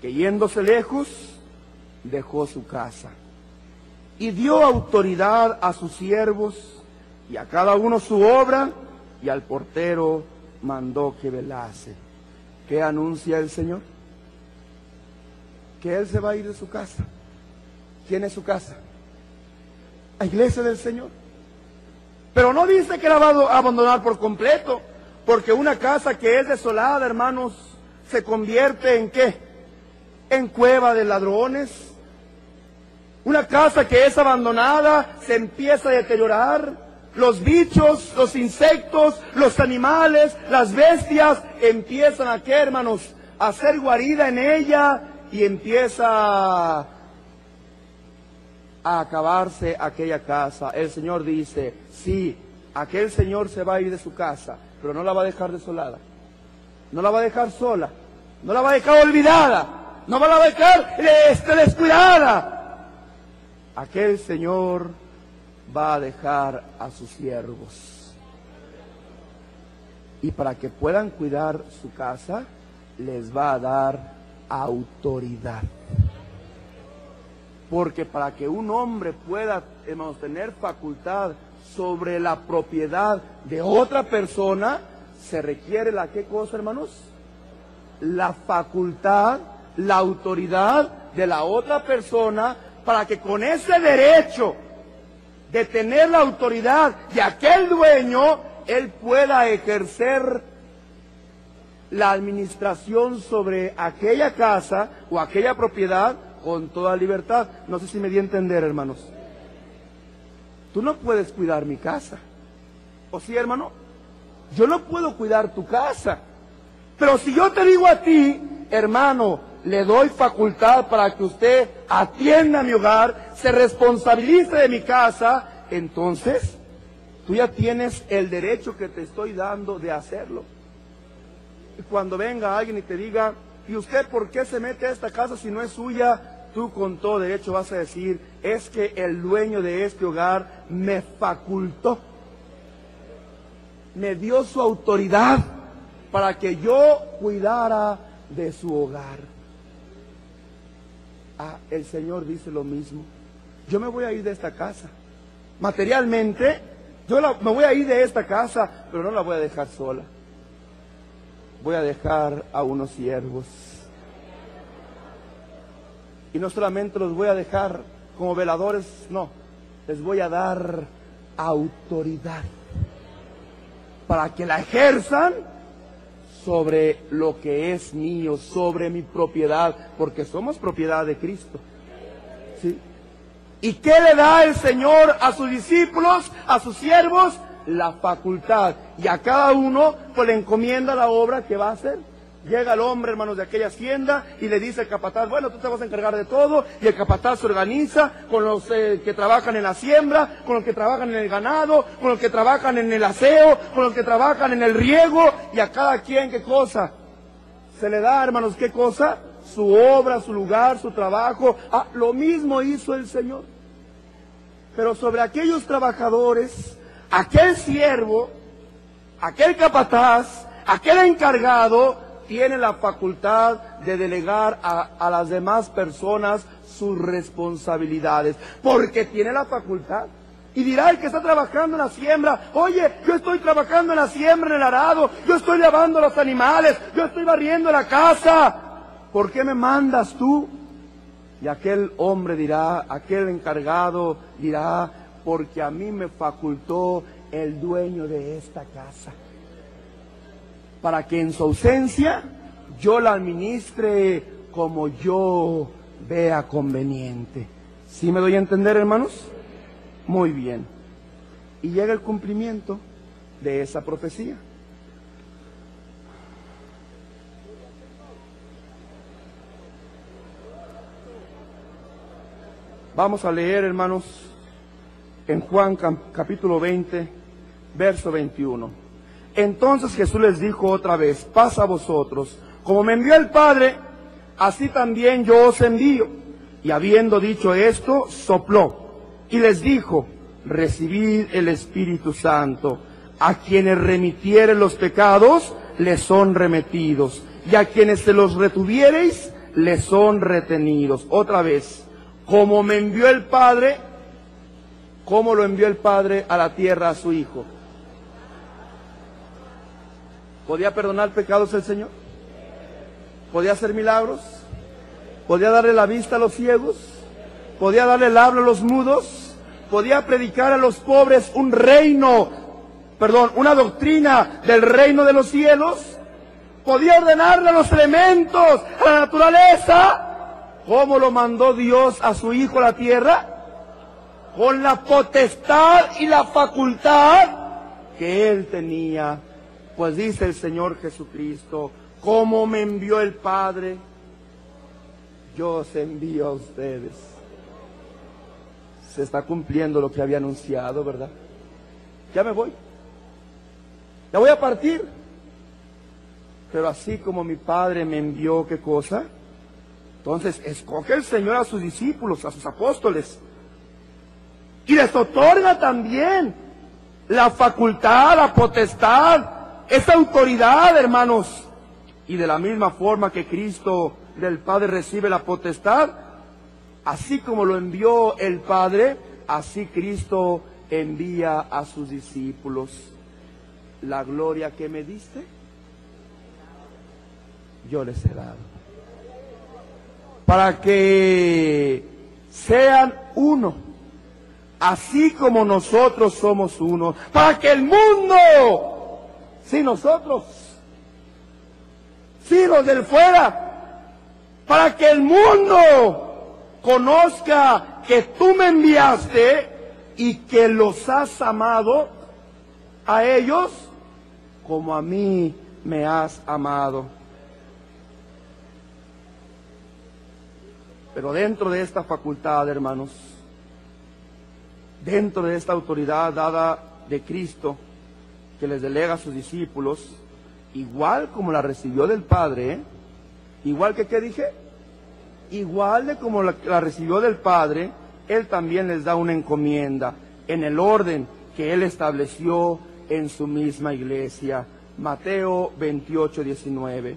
que yéndose lejos, dejó su casa y dio autoridad a sus siervos y a cada uno su obra y al portero mandó que velase. ¿Qué anuncia el Señor? Que Él se va a ir de su casa. ¿Quién es su casa? La iglesia del Señor. Pero no dice que la va a abandonar por completo, porque una casa que es desolada, hermanos, se convierte en qué? En cueva de ladrones. Una casa que es abandonada se empieza a deteriorar. Los bichos, los insectos, los animales, las bestias empiezan a qué, hermanos, a hacer guarida en ella y empieza a acabarse aquella casa. El Señor dice, sí, aquel Señor se va a ir de su casa, pero no la va a dejar desolada. No la va a dejar sola. No la va a dejar olvidada. No va a dejar este, descuidada. Aquel Señor va a dejar a sus siervos. Y para que puedan cuidar su casa, les va a dar autoridad. Porque para que un hombre pueda, hermanos, tener facultad sobre la propiedad de otra persona, se requiere la qué cosa, hermanos? La facultad, la autoridad de la otra persona para que con ese derecho de tener la autoridad de aquel dueño, él pueda ejercer la administración sobre aquella casa o aquella propiedad con toda libertad. No sé si me di a entender, hermanos. Tú no puedes cuidar mi casa. ¿O sí, hermano? Yo no puedo cuidar tu casa. Pero si yo te digo a ti, hermano, le doy facultad para que usted atienda mi hogar, se responsabilice de mi casa, entonces tú ya tienes el derecho que te estoy dando de hacerlo. Y cuando venga alguien y te diga, ¿y usted por qué se mete a esta casa si no es suya? tú con todo derecho vas a decir, es que el dueño de este hogar me facultó, me dio su autoridad para que yo cuidara de su hogar. Ah, el Señor dice lo mismo. Yo me voy a ir de esta casa. Materialmente, yo me voy a ir de esta casa, pero no la voy a dejar sola. Voy a dejar a unos siervos y no solamente los voy a dejar como veladores, no, les voy a dar autoridad para que la ejerzan sobre lo que es mío, sobre mi propiedad, porque somos propiedad de Cristo. ¿Sí? ¿Y qué le da el Señor a sus discípulos, a sus siervos? La facultad. Y a cada uno pues le encomienda la obra que va a hacer. Llega el hombre, hermanos, de aquella hacienda y le dice al capataz, bueno, tú te vas a encargar de todo. Y el capataz se organiza con los eh, que trabajan en la siembra, con los que trabajan en el ganado, con los que trabajan en el aseo, con los que trabajan en el riego. Y a cada quien, ¿qué cosa? Se le da, hermanos, ¿qué cosa? Su obra, su lugar, su trabajo. Ah, lo mismo hizo el Señor. Pero sobre aquellos trabajadores, aquel siervo, aquel capataz, aquel encargado, tiene la facultad de delegar a, las demás personas sus responsabilidades, porque tiene la facultad. Y dirá el que está trabajando en la siembra, oye, yo estoy trabajando en la siembra, en el arado, yo estoy lavando los animales, yo estoy barriendo la casa, ¿por qué me mandas tú? Y aquel hombre dirá, aquel encargado dirá, porque a mí me facultó el dueño de esta casa para que en su ausencia yo la administre como yo vea conveniente. ¿Sí me doy a entender, hermanos? Muy bien. Y llega el cumplimiento de esa profecía. Vamos a leer, hermanos, en Juan capítulo 20, verso 21. Entonces Jesús les dijo otra vez, pasa a vosotros, como me envió el Padre, así también yo os envío. Y habiendo dicho esto, sopló y les dijo, recibid el Espíritu Santo. A quienes remitieren los pecados, les son remitidos. Y a quienes se los retuviereis, le son retenidos. Otra vez, como me envió el Padre, ¿cómo lo envió el Padre a la tierra a su Hijo? ¿Podía perdonar pecados el Señor? ¿Podía hacer milagros? ¿Podía darle la vista a los ciegos? ¿Podía darle el habla a los mudos? ¿Podía predicar a los pobres un reino, perdón, una doctrina del reino de los cielos? ¿Podía ordenarle a los elementos, a la naturaleza? ¿Cómo lo mandó Dios a su Hijo a la tierra? Con la potestad y la facultad que Él tenía. Pues dice el Señor Jesucristo, como me envió el Padre, yo os envío a ustedes. Se está cumpliendo lo que había anunciado, ¿verdad? Ya me voy. Ya voy a partir. Pero así como mi Padre me envió, ¿qué cosa? Entonces, escoge el Señor a sus discípulos, a sus apóstoles. Y les otorga también la facultad, la potestad, esa autoridad, hermanos. Y de la misma forma que Cristo del Padre recibe la potestad, así como lo envió el Padre, así Cristo envía a sus discípulos. La gloria que me diste, yo les he dado. Para que sean uno, así como nosotros somos uno. Para que el mundo, si nosotros, si los del fuera, para que el mundo conozca que tú me enviaste y que los has amado a ellos como a mí me has amado. Pero dentro de esta facultad, hermanos, dentro de esta autoridad dada de Cristo, que les delega a sus discípulos, igual como la recibió del Padre. Igual que, ¿qué dije? Igual de como la, la recibió del Padre, Él también les da una encomienda en el orden que Él estableció en su misma iglesia. Mateo 28, 19.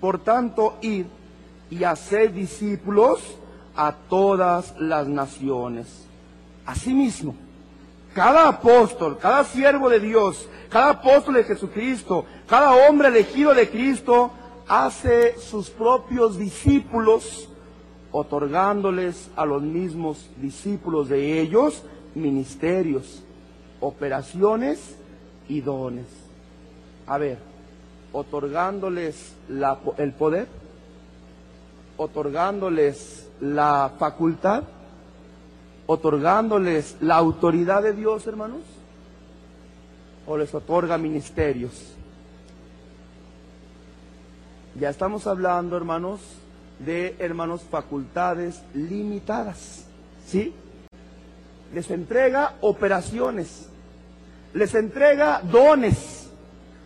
Por tanto, id y haced discípulos a todas las naciones. Asimismo, cada apóstol, cada siervo de Dios, cada apóstol de Jesucristo, cada hombre elegido de Cristo, hace sus propios discípulos, otorgándoles a los mismos discípulos de ellos ministerios, operaciones y dones. A ver, otorgándoles la, el poder, otorgándoles la facultad, otorgándoles la autoridad de Dios, hermanos, o les otorga ministerios. Ya estamos hablando, hermanos, de, hermanos, facultades limitadas. ¿Sí? Les entrega operaciones. Les entrega dones.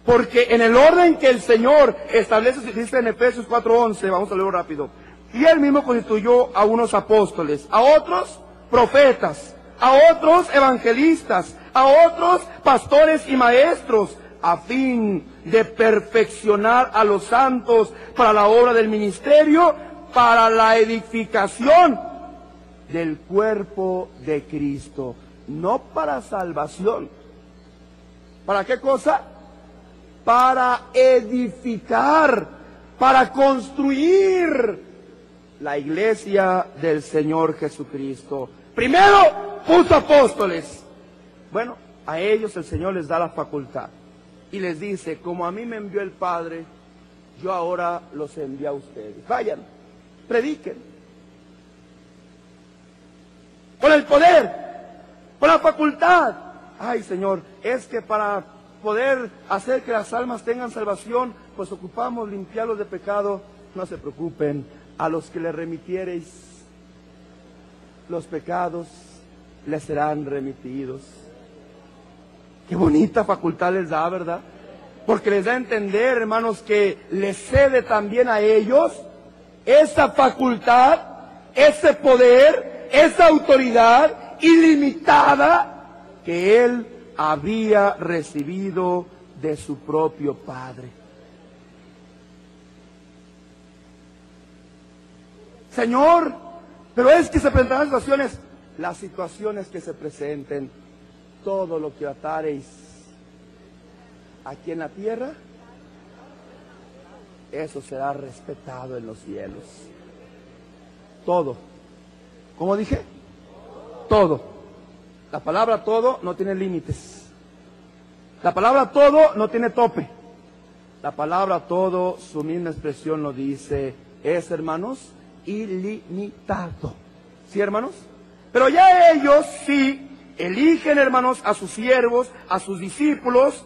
Porque en el orden que el Señor establece, dice en Efesios 4:11, vamos a leerlo rápido. Y él mismo constituyó a unos apóstoles, a otros profetas, a otros evangelistas, a otros pastores y maestros, a fin de perfeccionar a los santos para la obra del ministerio, para la edificación del cuerpo de Cristo, no para salvación. ¿Para qué cosa? Para edificar, para construir la iglesia del Señor Jesucristo. Primero puso apóstoles. Bueno, a ellos el Señor les da la facultad y les dice, como a mí me envió el Padre, yo ahora los envío a ustedes. Vayan, prediquen. Con el poder, con la facultad. Ay Señor, es que para poder hacer que las almas tengan salvación, pues ocupamos limpiarlos de pecado. No se preocupen, a los que le remitiereis los pecados, les serán remitidos. Qué bonita facultad les da, ¿verdad? Porque les da a entender, hermanos, que les cede también a ellos esa facultad, ese poder, esa autoridad ilimitada que él había recibido de su propio Padre. Señor, pero es que se presentarán situaciones, las situaciones que se presenten, todo lo que atareis aquí en la tierra, eso será respetado en los cielos. Todo. ¿Cómo dije? Todo. La palabra todo no tiene límites. La palabra todo no tiene tope. La palabra todo, su misma expresión lo dice, es, hermanos, ilimitado. ¿Sí, hermanos? Pero ya ellos sí eligen, hermanos, a sus siervos, a sus discípulos,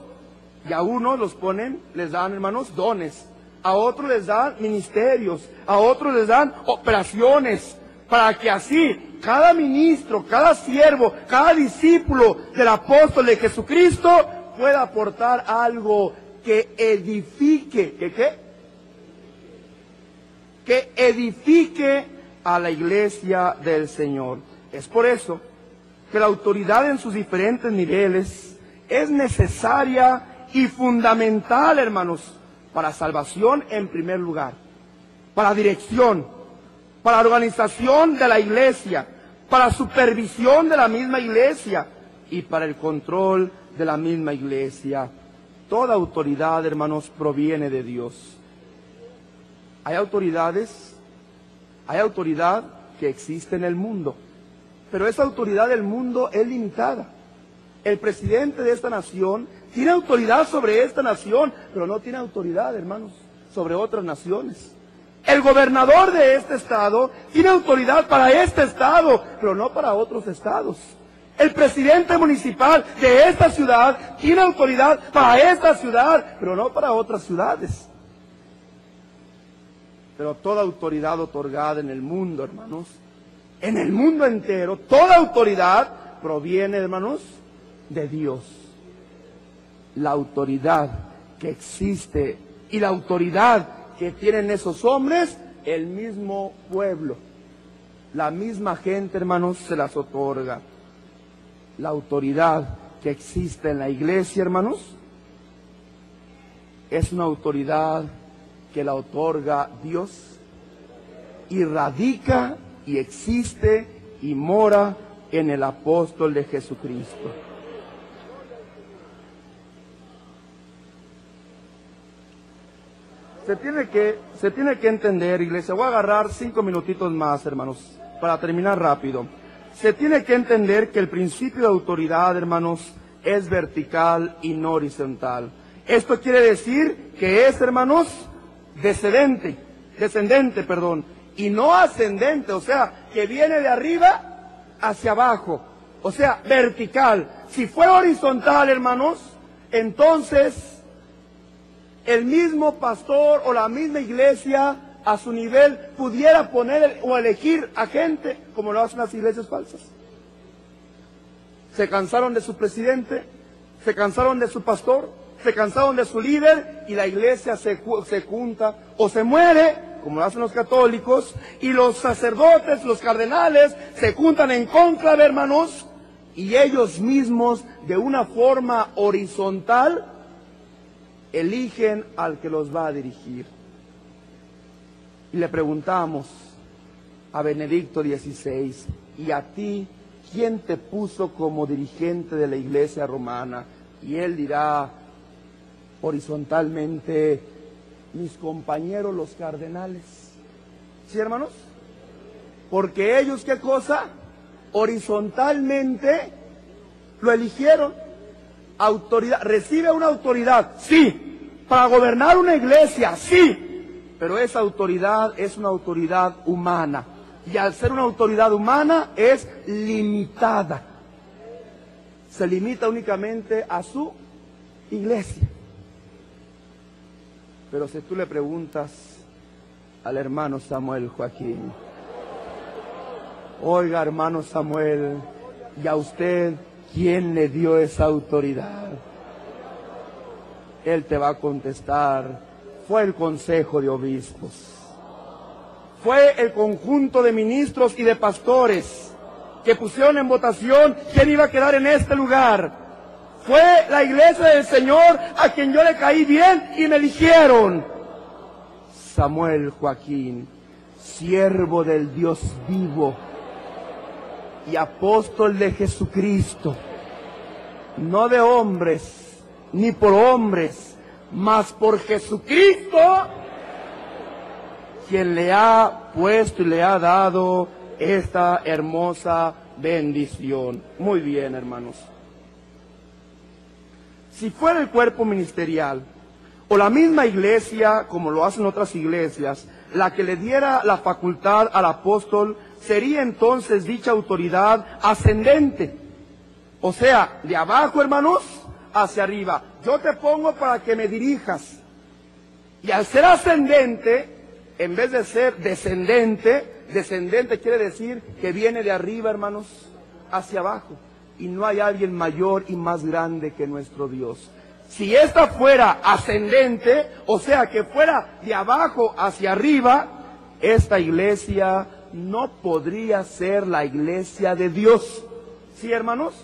y a unos los ponen, les dan, hermanos, dones. A otros les dan ministerios, a otros les dan operaciones, para que así cada ministro, cada siervo, cada discípulo del apóstol de Jesucristo pueda aportar algo que edifique, ¿que qué? Que edifique a la iglesia del Señor. Es por eso que la autoridad en sus diferentes niveles es necesaria y fundamental, hermanos, para salvación en primer lugar, para dirección, para organización de la iglesia, para supervisión de la misma iglesia y para el control de la misma iglesia. Toda autoridad, hermanos, proviene de Dios. Hay autoridades, hay autoridad que existe en el mundo, pero esa autoridad del mundo es limitada. El presidente de esta nación tiene autoridad sobre esta nación, pero no tiene autoridad, hermanos, sobre otras naciones. El gobernador de este estado tiene autoridad para este estado, pero no para otros estados. El presidente municipal de esta ciudad tiene autoridad para esta ciudad, pero no para otras ciudades. Pero toda autoridad otorgada en el mundo, hermanos, en el mundo entero, toda autoridad proviene, hermanos, de Dios. La autoridad que existe y la autoridad que tienen esos hombres, el mismo pueblo. La misma gente, hermanos, se las otorga. La autoridad que existe en la iglesia, hermanos, es una autoridad que la otorga Dios y radica y existe y mora en el apóstol de Jesucristo. Se tiene que, se tiene que entender, iglesia, voy a agarrar cinco minutitos más, hermanos, para terminar rápido. Se tiene que entender que el principio de autoridad, hermanos, es vertical y no horizontal. Esto quiere decir que es, hermanos, descendente, descendente, perdón, y no ascendente, o sea, que viene de arriba hacia abajo, o sea, vertical. Si fuera horizontal, hermanos, entonces el mismo pastor o la misma iglesia a su nivel pudiera poner o elegir a gente como lo hacen las iglesias falsas. Se cansaron de su presidente, se cansaron de su pastor, se cansaron de su líder y la iglesia se, se junta o se muere, como lo hacen los católicos, y los sacerdotes, los cardenales, se juntan en conclave, hermanos, y ellos mismos de una forma horizontal eligen al que los va a dirigir. Y le preguntamos a Benedicto XVI, ¿y a ti quién te puso como dirigente de la iglesia romana? Y él dirá horizontalmente, mis compañeros los cardenales. ¿Sí, hermanos? Porque ellos, ¿qué cosa? Horizontalmente lo eligieron autoridad, recibe una autoridad, sí, para gobernar una iglesia, sí, pero esa autoridad es una autoridad humana. Y al ser una autoridad humana es limitada. Se limita únicamente a su iglesia. Pero si tú le preguntas al hermano Samuel Joaquín, oiga hermano Samuel, y a usted ¿quién le dio esa autoridad? Él te va a contestar, fue el Consejo de Obispos, fue el conjunto de ministros y de pastores que pusieron en votación quién iba a quedar en este lugar. Fue la iglesia del Señor a quien yo le caí bien y me eligieron. Samuel Joaquín, siervo del Dios vivo y apóstol de Jesucristo, no de hombres, ni por hombres, mas por Jesucristo, quien le ha puesto y le ha dado esta hermosa bendición. Muy bien, hermanos. Si fuera el cuerpo ministerial, o la misma iglesia, como lo hacen otras iglesias, la que le diera la facultad al apóstol, sería entonces dicha autoridad ascendente. O sea, de abajo, hermanos, hacia arriba. Yo te pongo para que me dirijas. Y al ser ascendente, en vez de ser descendente, descendente quiere decir que viene de arriba, hermanos, hacia abajo. Y no hay alguien mayor y más grande que nuestro Dios. Si esta fuera ascendente, o sea que fuera de abajo hacia arriba, esta iglesia no podría ser la iglesia de Dios. ¿Sí, hermanos?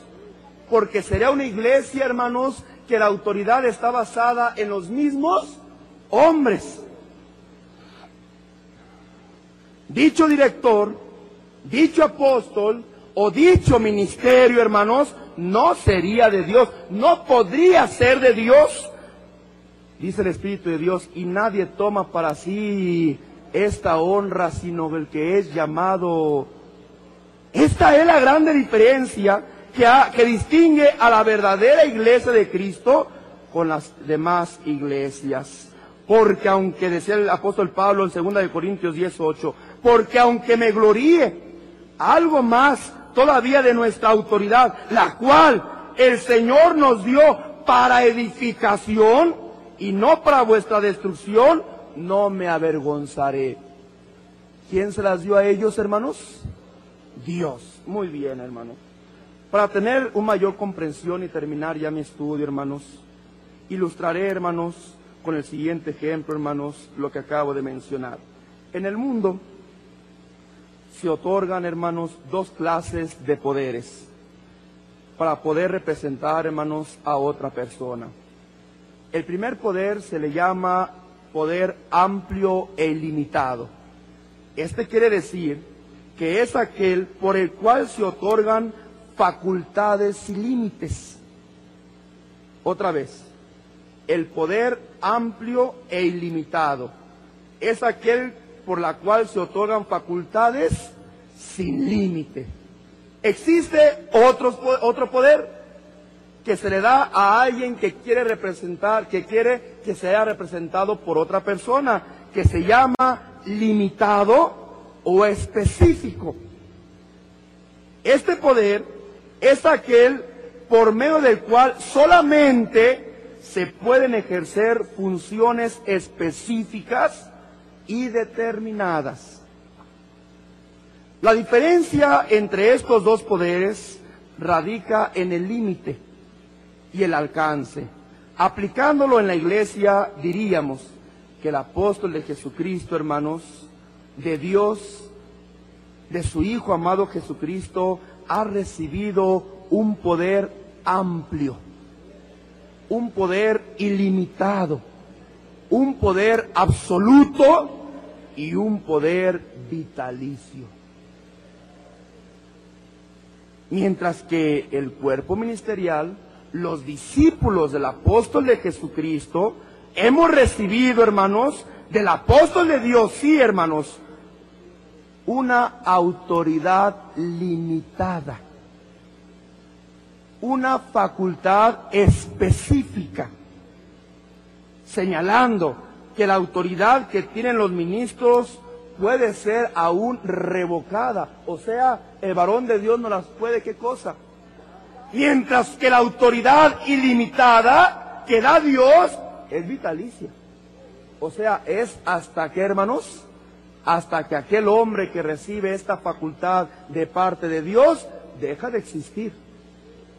Porque sería una iglesia, hermanos, que la autoridad está basada en los mismos hombres. Dicho director, dicho apóstol o dicho ministerio, hermanos, no sería de Dios, no podría ser de Dios. Dice el Espíritu de Dios, y nadie toma para sí esta honra, sino el que es llamado. Esta es la grande diferencia que, que distingue a la verdadera iglesia de Cristo con las demás iglesias. Porque aunque decía el apóstol Pablo en 2 de Corintios 18, porque aunque me gloríe algo más todavía de nuestra autoridad, la cual el Señor nos dio para edificación y no para vuestra destrucción, no me avergonzaré. ¿Quién se las dio a ellos, hermanos? Dios. Muy bien, hermano. Para tener una mayor comprensión y terminar ya mi estudio, hermanos, ilustraré, hermanos, con el siguiente ejemplo, hermanos, lo que acabo de mencionar. En el mundo se otorgan, hermanos, dos clases de poderes para poder representar, hermanos, a otra persona. El primer poder se le llama poder amplio e ilimitado. Este quiere decir que es aquel por el cual se otorgan facultades sin límites. Otra vez, el poder amplio e ilimitado es aquel por la cual se otorgan facultades sin límite. Existe otro, otro poder que se le da a alguien que quiere representar, que quiere que sea representado por otra persona, que se llama limitado o específico. Este poder es aquel por medio del cual solamente se pueden ejercer funciones específicas y determinadas. La diferencia entre estos dos poderes radica en el límite y el alcance. Aplicándolo en la iglesia, diríamos que el apóstol de Jesucristo, hermanos, de Dios, de su Hijo amado Jesucristo, ha recibido un poder amplio, un poder ilimitado, un poder absoluto y un poder vitalicio. Mientras que el cuerpo ministerial los discípulos del apóstol de Jesucristo, hemos recibido, hermanos, del apóstol de Dios, sí, hermanos, una autoridad limitada, una facultad específica, señalando que la autoridad que tienen los ministros puede ser aún revocada. O sea, el varón de Dios no las puede, ¿qué cosa? Mientras que la autoridad ilimitada que da Dios es vitalicia. O sea, es hasta que, hermanos, hasta que aquel hombre que recibe esta facultad de parte de Dios deja de existir.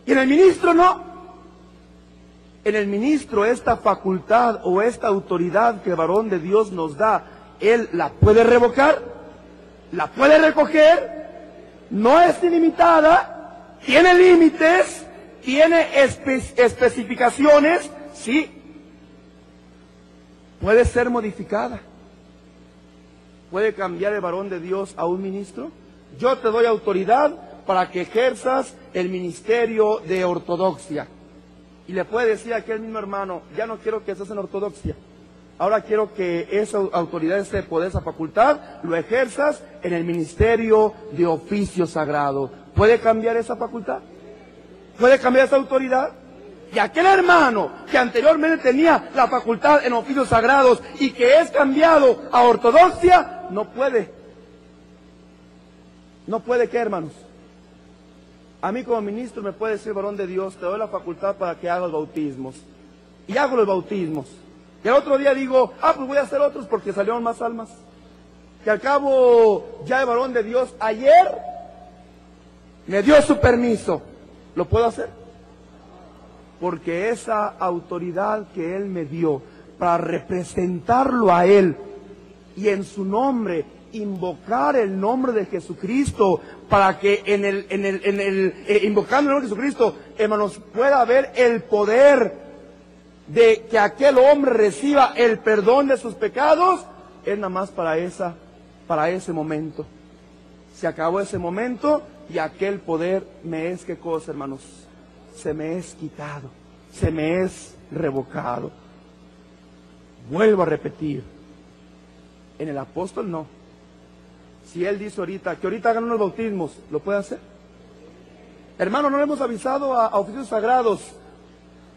Y en el ministro no. En el ministro esta facultad o esta autoridad que el varón de Dios nos da, él la puede revocar, la puede recoger, no es ilimitada, tiene límites, tiene especificaciones, sí, puede ser modificada. ¿Puede cambiar el varón de Dios a un ministro? Yo te doy autoridad para que ejerzas el ministerio de ortodoxia. Y le puede decir a aquel mismo hermano, ya no quiero que estés en ortodoxia. Ahora quiero que esa autoridad, ese poder, esa facultad, lo ejerzas en el ministerio de oficio sagrado. ¿Puede cambiar esa facultad? ¿Puede cambiar esa autoridad? Y aquel hermano que anteriormente tenía la facultad en oficios sagrados y que es cambiado a ortodoxia, no puede. No puede qué, hermanos. A mí como ministro me puede decir, varón de Dios, te doy la facultad para que haga los bautismos. Y hago los bautismos. Y el otro día digo, ah, pues voy a hacer otros porque salieron más almas. Que al cabo ya el varón de Dios ayer me dio su permiso. ¿Lo puedo hacer? Porque esa autoridad que Él me dio para representarlo a Él y en su nombre invocar el nombre de Jesucristo para que en el, en el, en el, eh, invocando el nombre de Jesucristo, hermanos, pueda haber el poder de que aquel hombre reciba el perdón de sus pecados, es nada más para esa, para ese momento. Se acabó ese momento y aquel poder me es qué cosa, hermanos, se me es quitado, se me es revocado. Vuelvo a repetir, en el apóstol no. Si él dice ahorita que ahorita hagan unos bautismos, ¿lo puede hacer? Hermano, no le hemos avisado a, a oficios sagrados.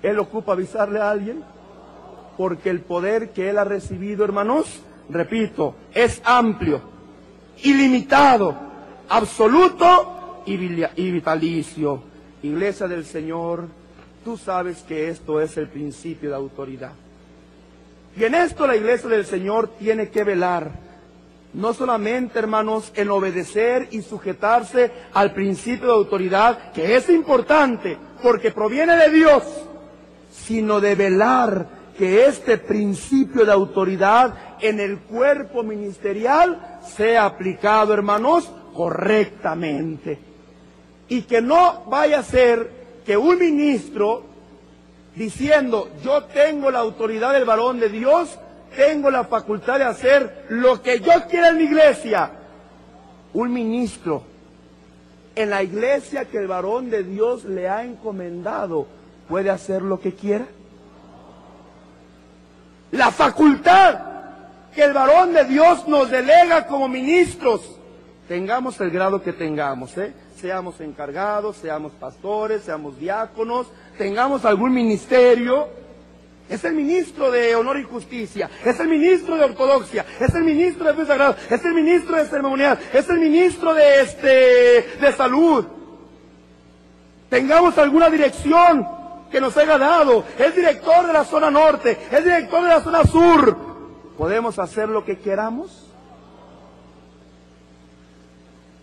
Él ocupa avisarle a alguien. Porque el poder que él ha recibido, hermanos, repito, es amplio, ilimitado, absoluto y vitalicio. Iglesia del Señor, tú sabes que esto es el principio de autoridad. Y en esto la iglesia del Señor tiene que velar, no solamente, hermanos, en obedecer y sujetarse al principio de autoridad, que es importante porque proviene de Dios, sino de velar que este principio de autoridad en el cuerpo ministerial sea aplicado, hermanos, correctamente. Y que no vaya a ser que un ministro diciendo, yo tengo la autoridad del varón de Dios, tengo la facultad de hacer lo que yo quiera en mi iglesia. Un ministro en la iglesia que el varón de Dios le ha encomendado puede hacer lo que quiera. La facultad que el varón de Dios nos delega como ministros, tengamos el grado que tengamos, ¿eh? seamos encargados, seamos pastores, seamos diáconos, tengamos algún ministerio, es el ministro de honor y justicia, es el ministro de ortodoxia, es el ministro de fe es el ministro de ceremonial, es el ministro de este de salud. Tengamos alguna dirección que nos haya dado, es director de la zona norte, es director de la zona sur. ¿Podemos hacer lo que queramos?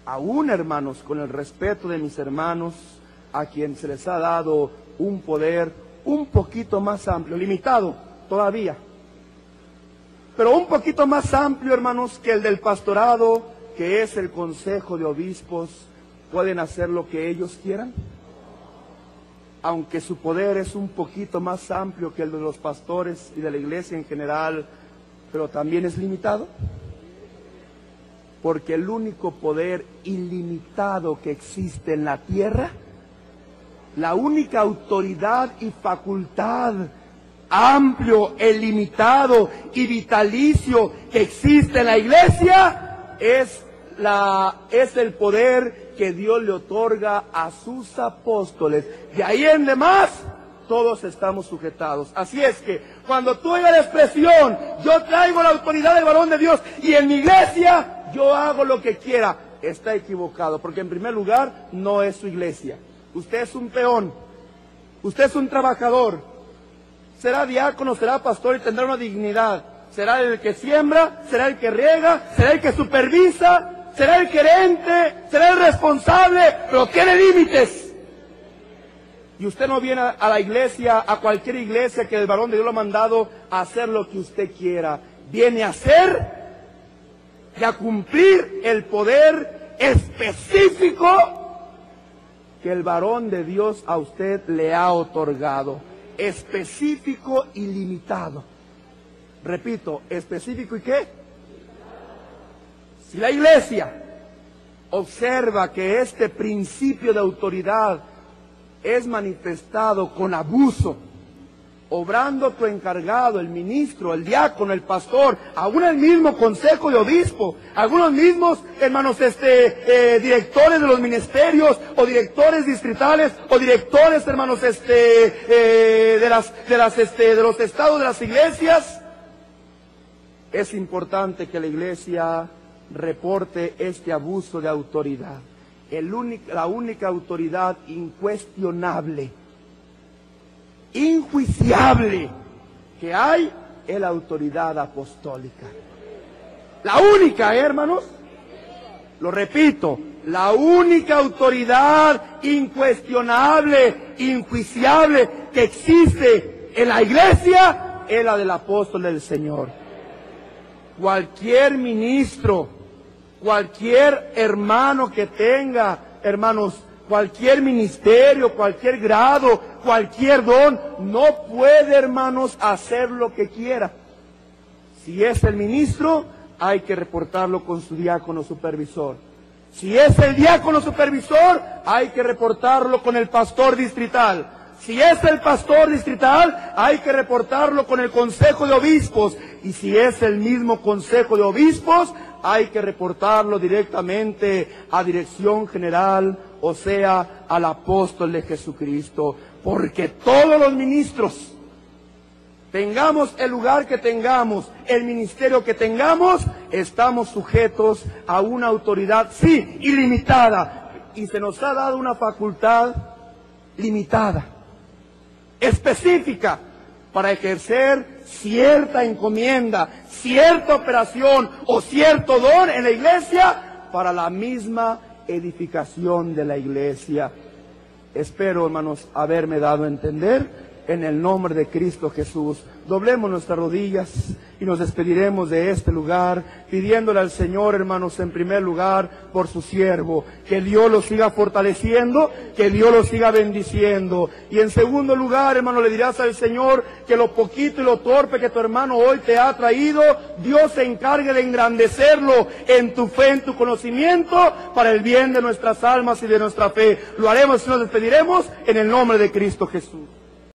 Aún hermanos, con el respeto de mis hermanos, a quien se les ha dado un poder un poquito más amplio, limitado todavía, pero un poquito más amplio, hermanos, que el del pastorado, que es el consejo de obispos, pueden hacer lo que ellos quieran, aunque su poder es un poquito más amplio que el de los pastores y de la iglesia en general, pero también es limitado. Porque el único poder ilimitado que existe en la tierra la única autoridad y facultad amplio, ilimitado y vitalicio que existe en la iglesia es la es el poder que Dios le otorga a sus apóstoles. De ahí en demás todos estamos sujetados. Así es que cuando tú oigas la expresión, yo traigo la autoridad del varón de Dios y en mi iglesia yo hago lo que quiera, está equivocado, porque en primer lugar no es su iglesia. Usted es un peón. Usted es un trabajador. Será diácono, será pastor y tendrá una dignidad. Será el que siembra, será el que riega, será el que supervisa, será el gerente, será el responsable, pero tiene límites. Y usted no viene a la iglesia, a cualquier iglesia que el varón de Dios lo ha mandado a hacer lo que usted quiera. Viene a hacer y a cumplir el poder específico que el varón de Dios a usted le ha otorgado, específico y limitado. Repito, específico y qué? Si la iglesia observa que este principio de autoridad es manifestado con abuso, obrando tu encargado, el ministro, el diácono, el pastor, aún el mismo consejo de obispo, algunos mismos hermanos este eh, directores de los ministerios o directores distritales o directores hermanos este eh, de las de las este de los estados de las iglesias es importante que la iglesia reporte este abuso de autoridad. El la única autoridad incuestionable, injuiciable que hay es la autoridad apostólica. La única, hermanos, lo repito, la única autoridad incuestionable, injuiciable que existe en la iglesia es la del apóstol del Señor. Cualquier ministro, cualquier hermano que tenga, hermanos, cualquier ministerio, cualquier grado, cualquier don, no puede, hermanos, hacer lo que quiera. Si es el ministro, hay que reportarlo con su diácono supervisor. Si es el diácono supervisor, hay que reportarlo con el pastor distrital. Si es el pastor distrital, hay que reportarlo con el consejo de obispos. Y si es el mismo consejo de obispos, hay que reportarlo directamente a dirección general, o sea, al apóstol de Jesucristo. Porque todos los ministros, tengamos el lugar que tengamos, el ministerio que tengamos, estamos sujetos a una autoridad, sí, ilimitada. Y se nos ha dado una facultad limitada específica para ejercer cierta encomienda, cierta operación o cierto don en la iglesia para la misma edificación de la iglesia. Espero, hermanos, haberme dado a entender en el nombre de Cristo Jesús. Doblemos nuestras rodillas y nos despediremos de este lugar, pidiéndole al Señor, hermanos, en primer lugar, por su siervo, que Dios lo siga fortaleciendo, que Dios lo siga bendiciendo. Y en segundo lugar, hermano, le dirás al Señor que lo poquito y lo torpe que tu hermano hoy te ha traído, Dios se encargue de engrandecerlo en tu fe, en tu conocimiento, para el bien de nuestras almas y de nuestra fe. Lo haremos y nos despediremos en el nombre de Cristo Jesús.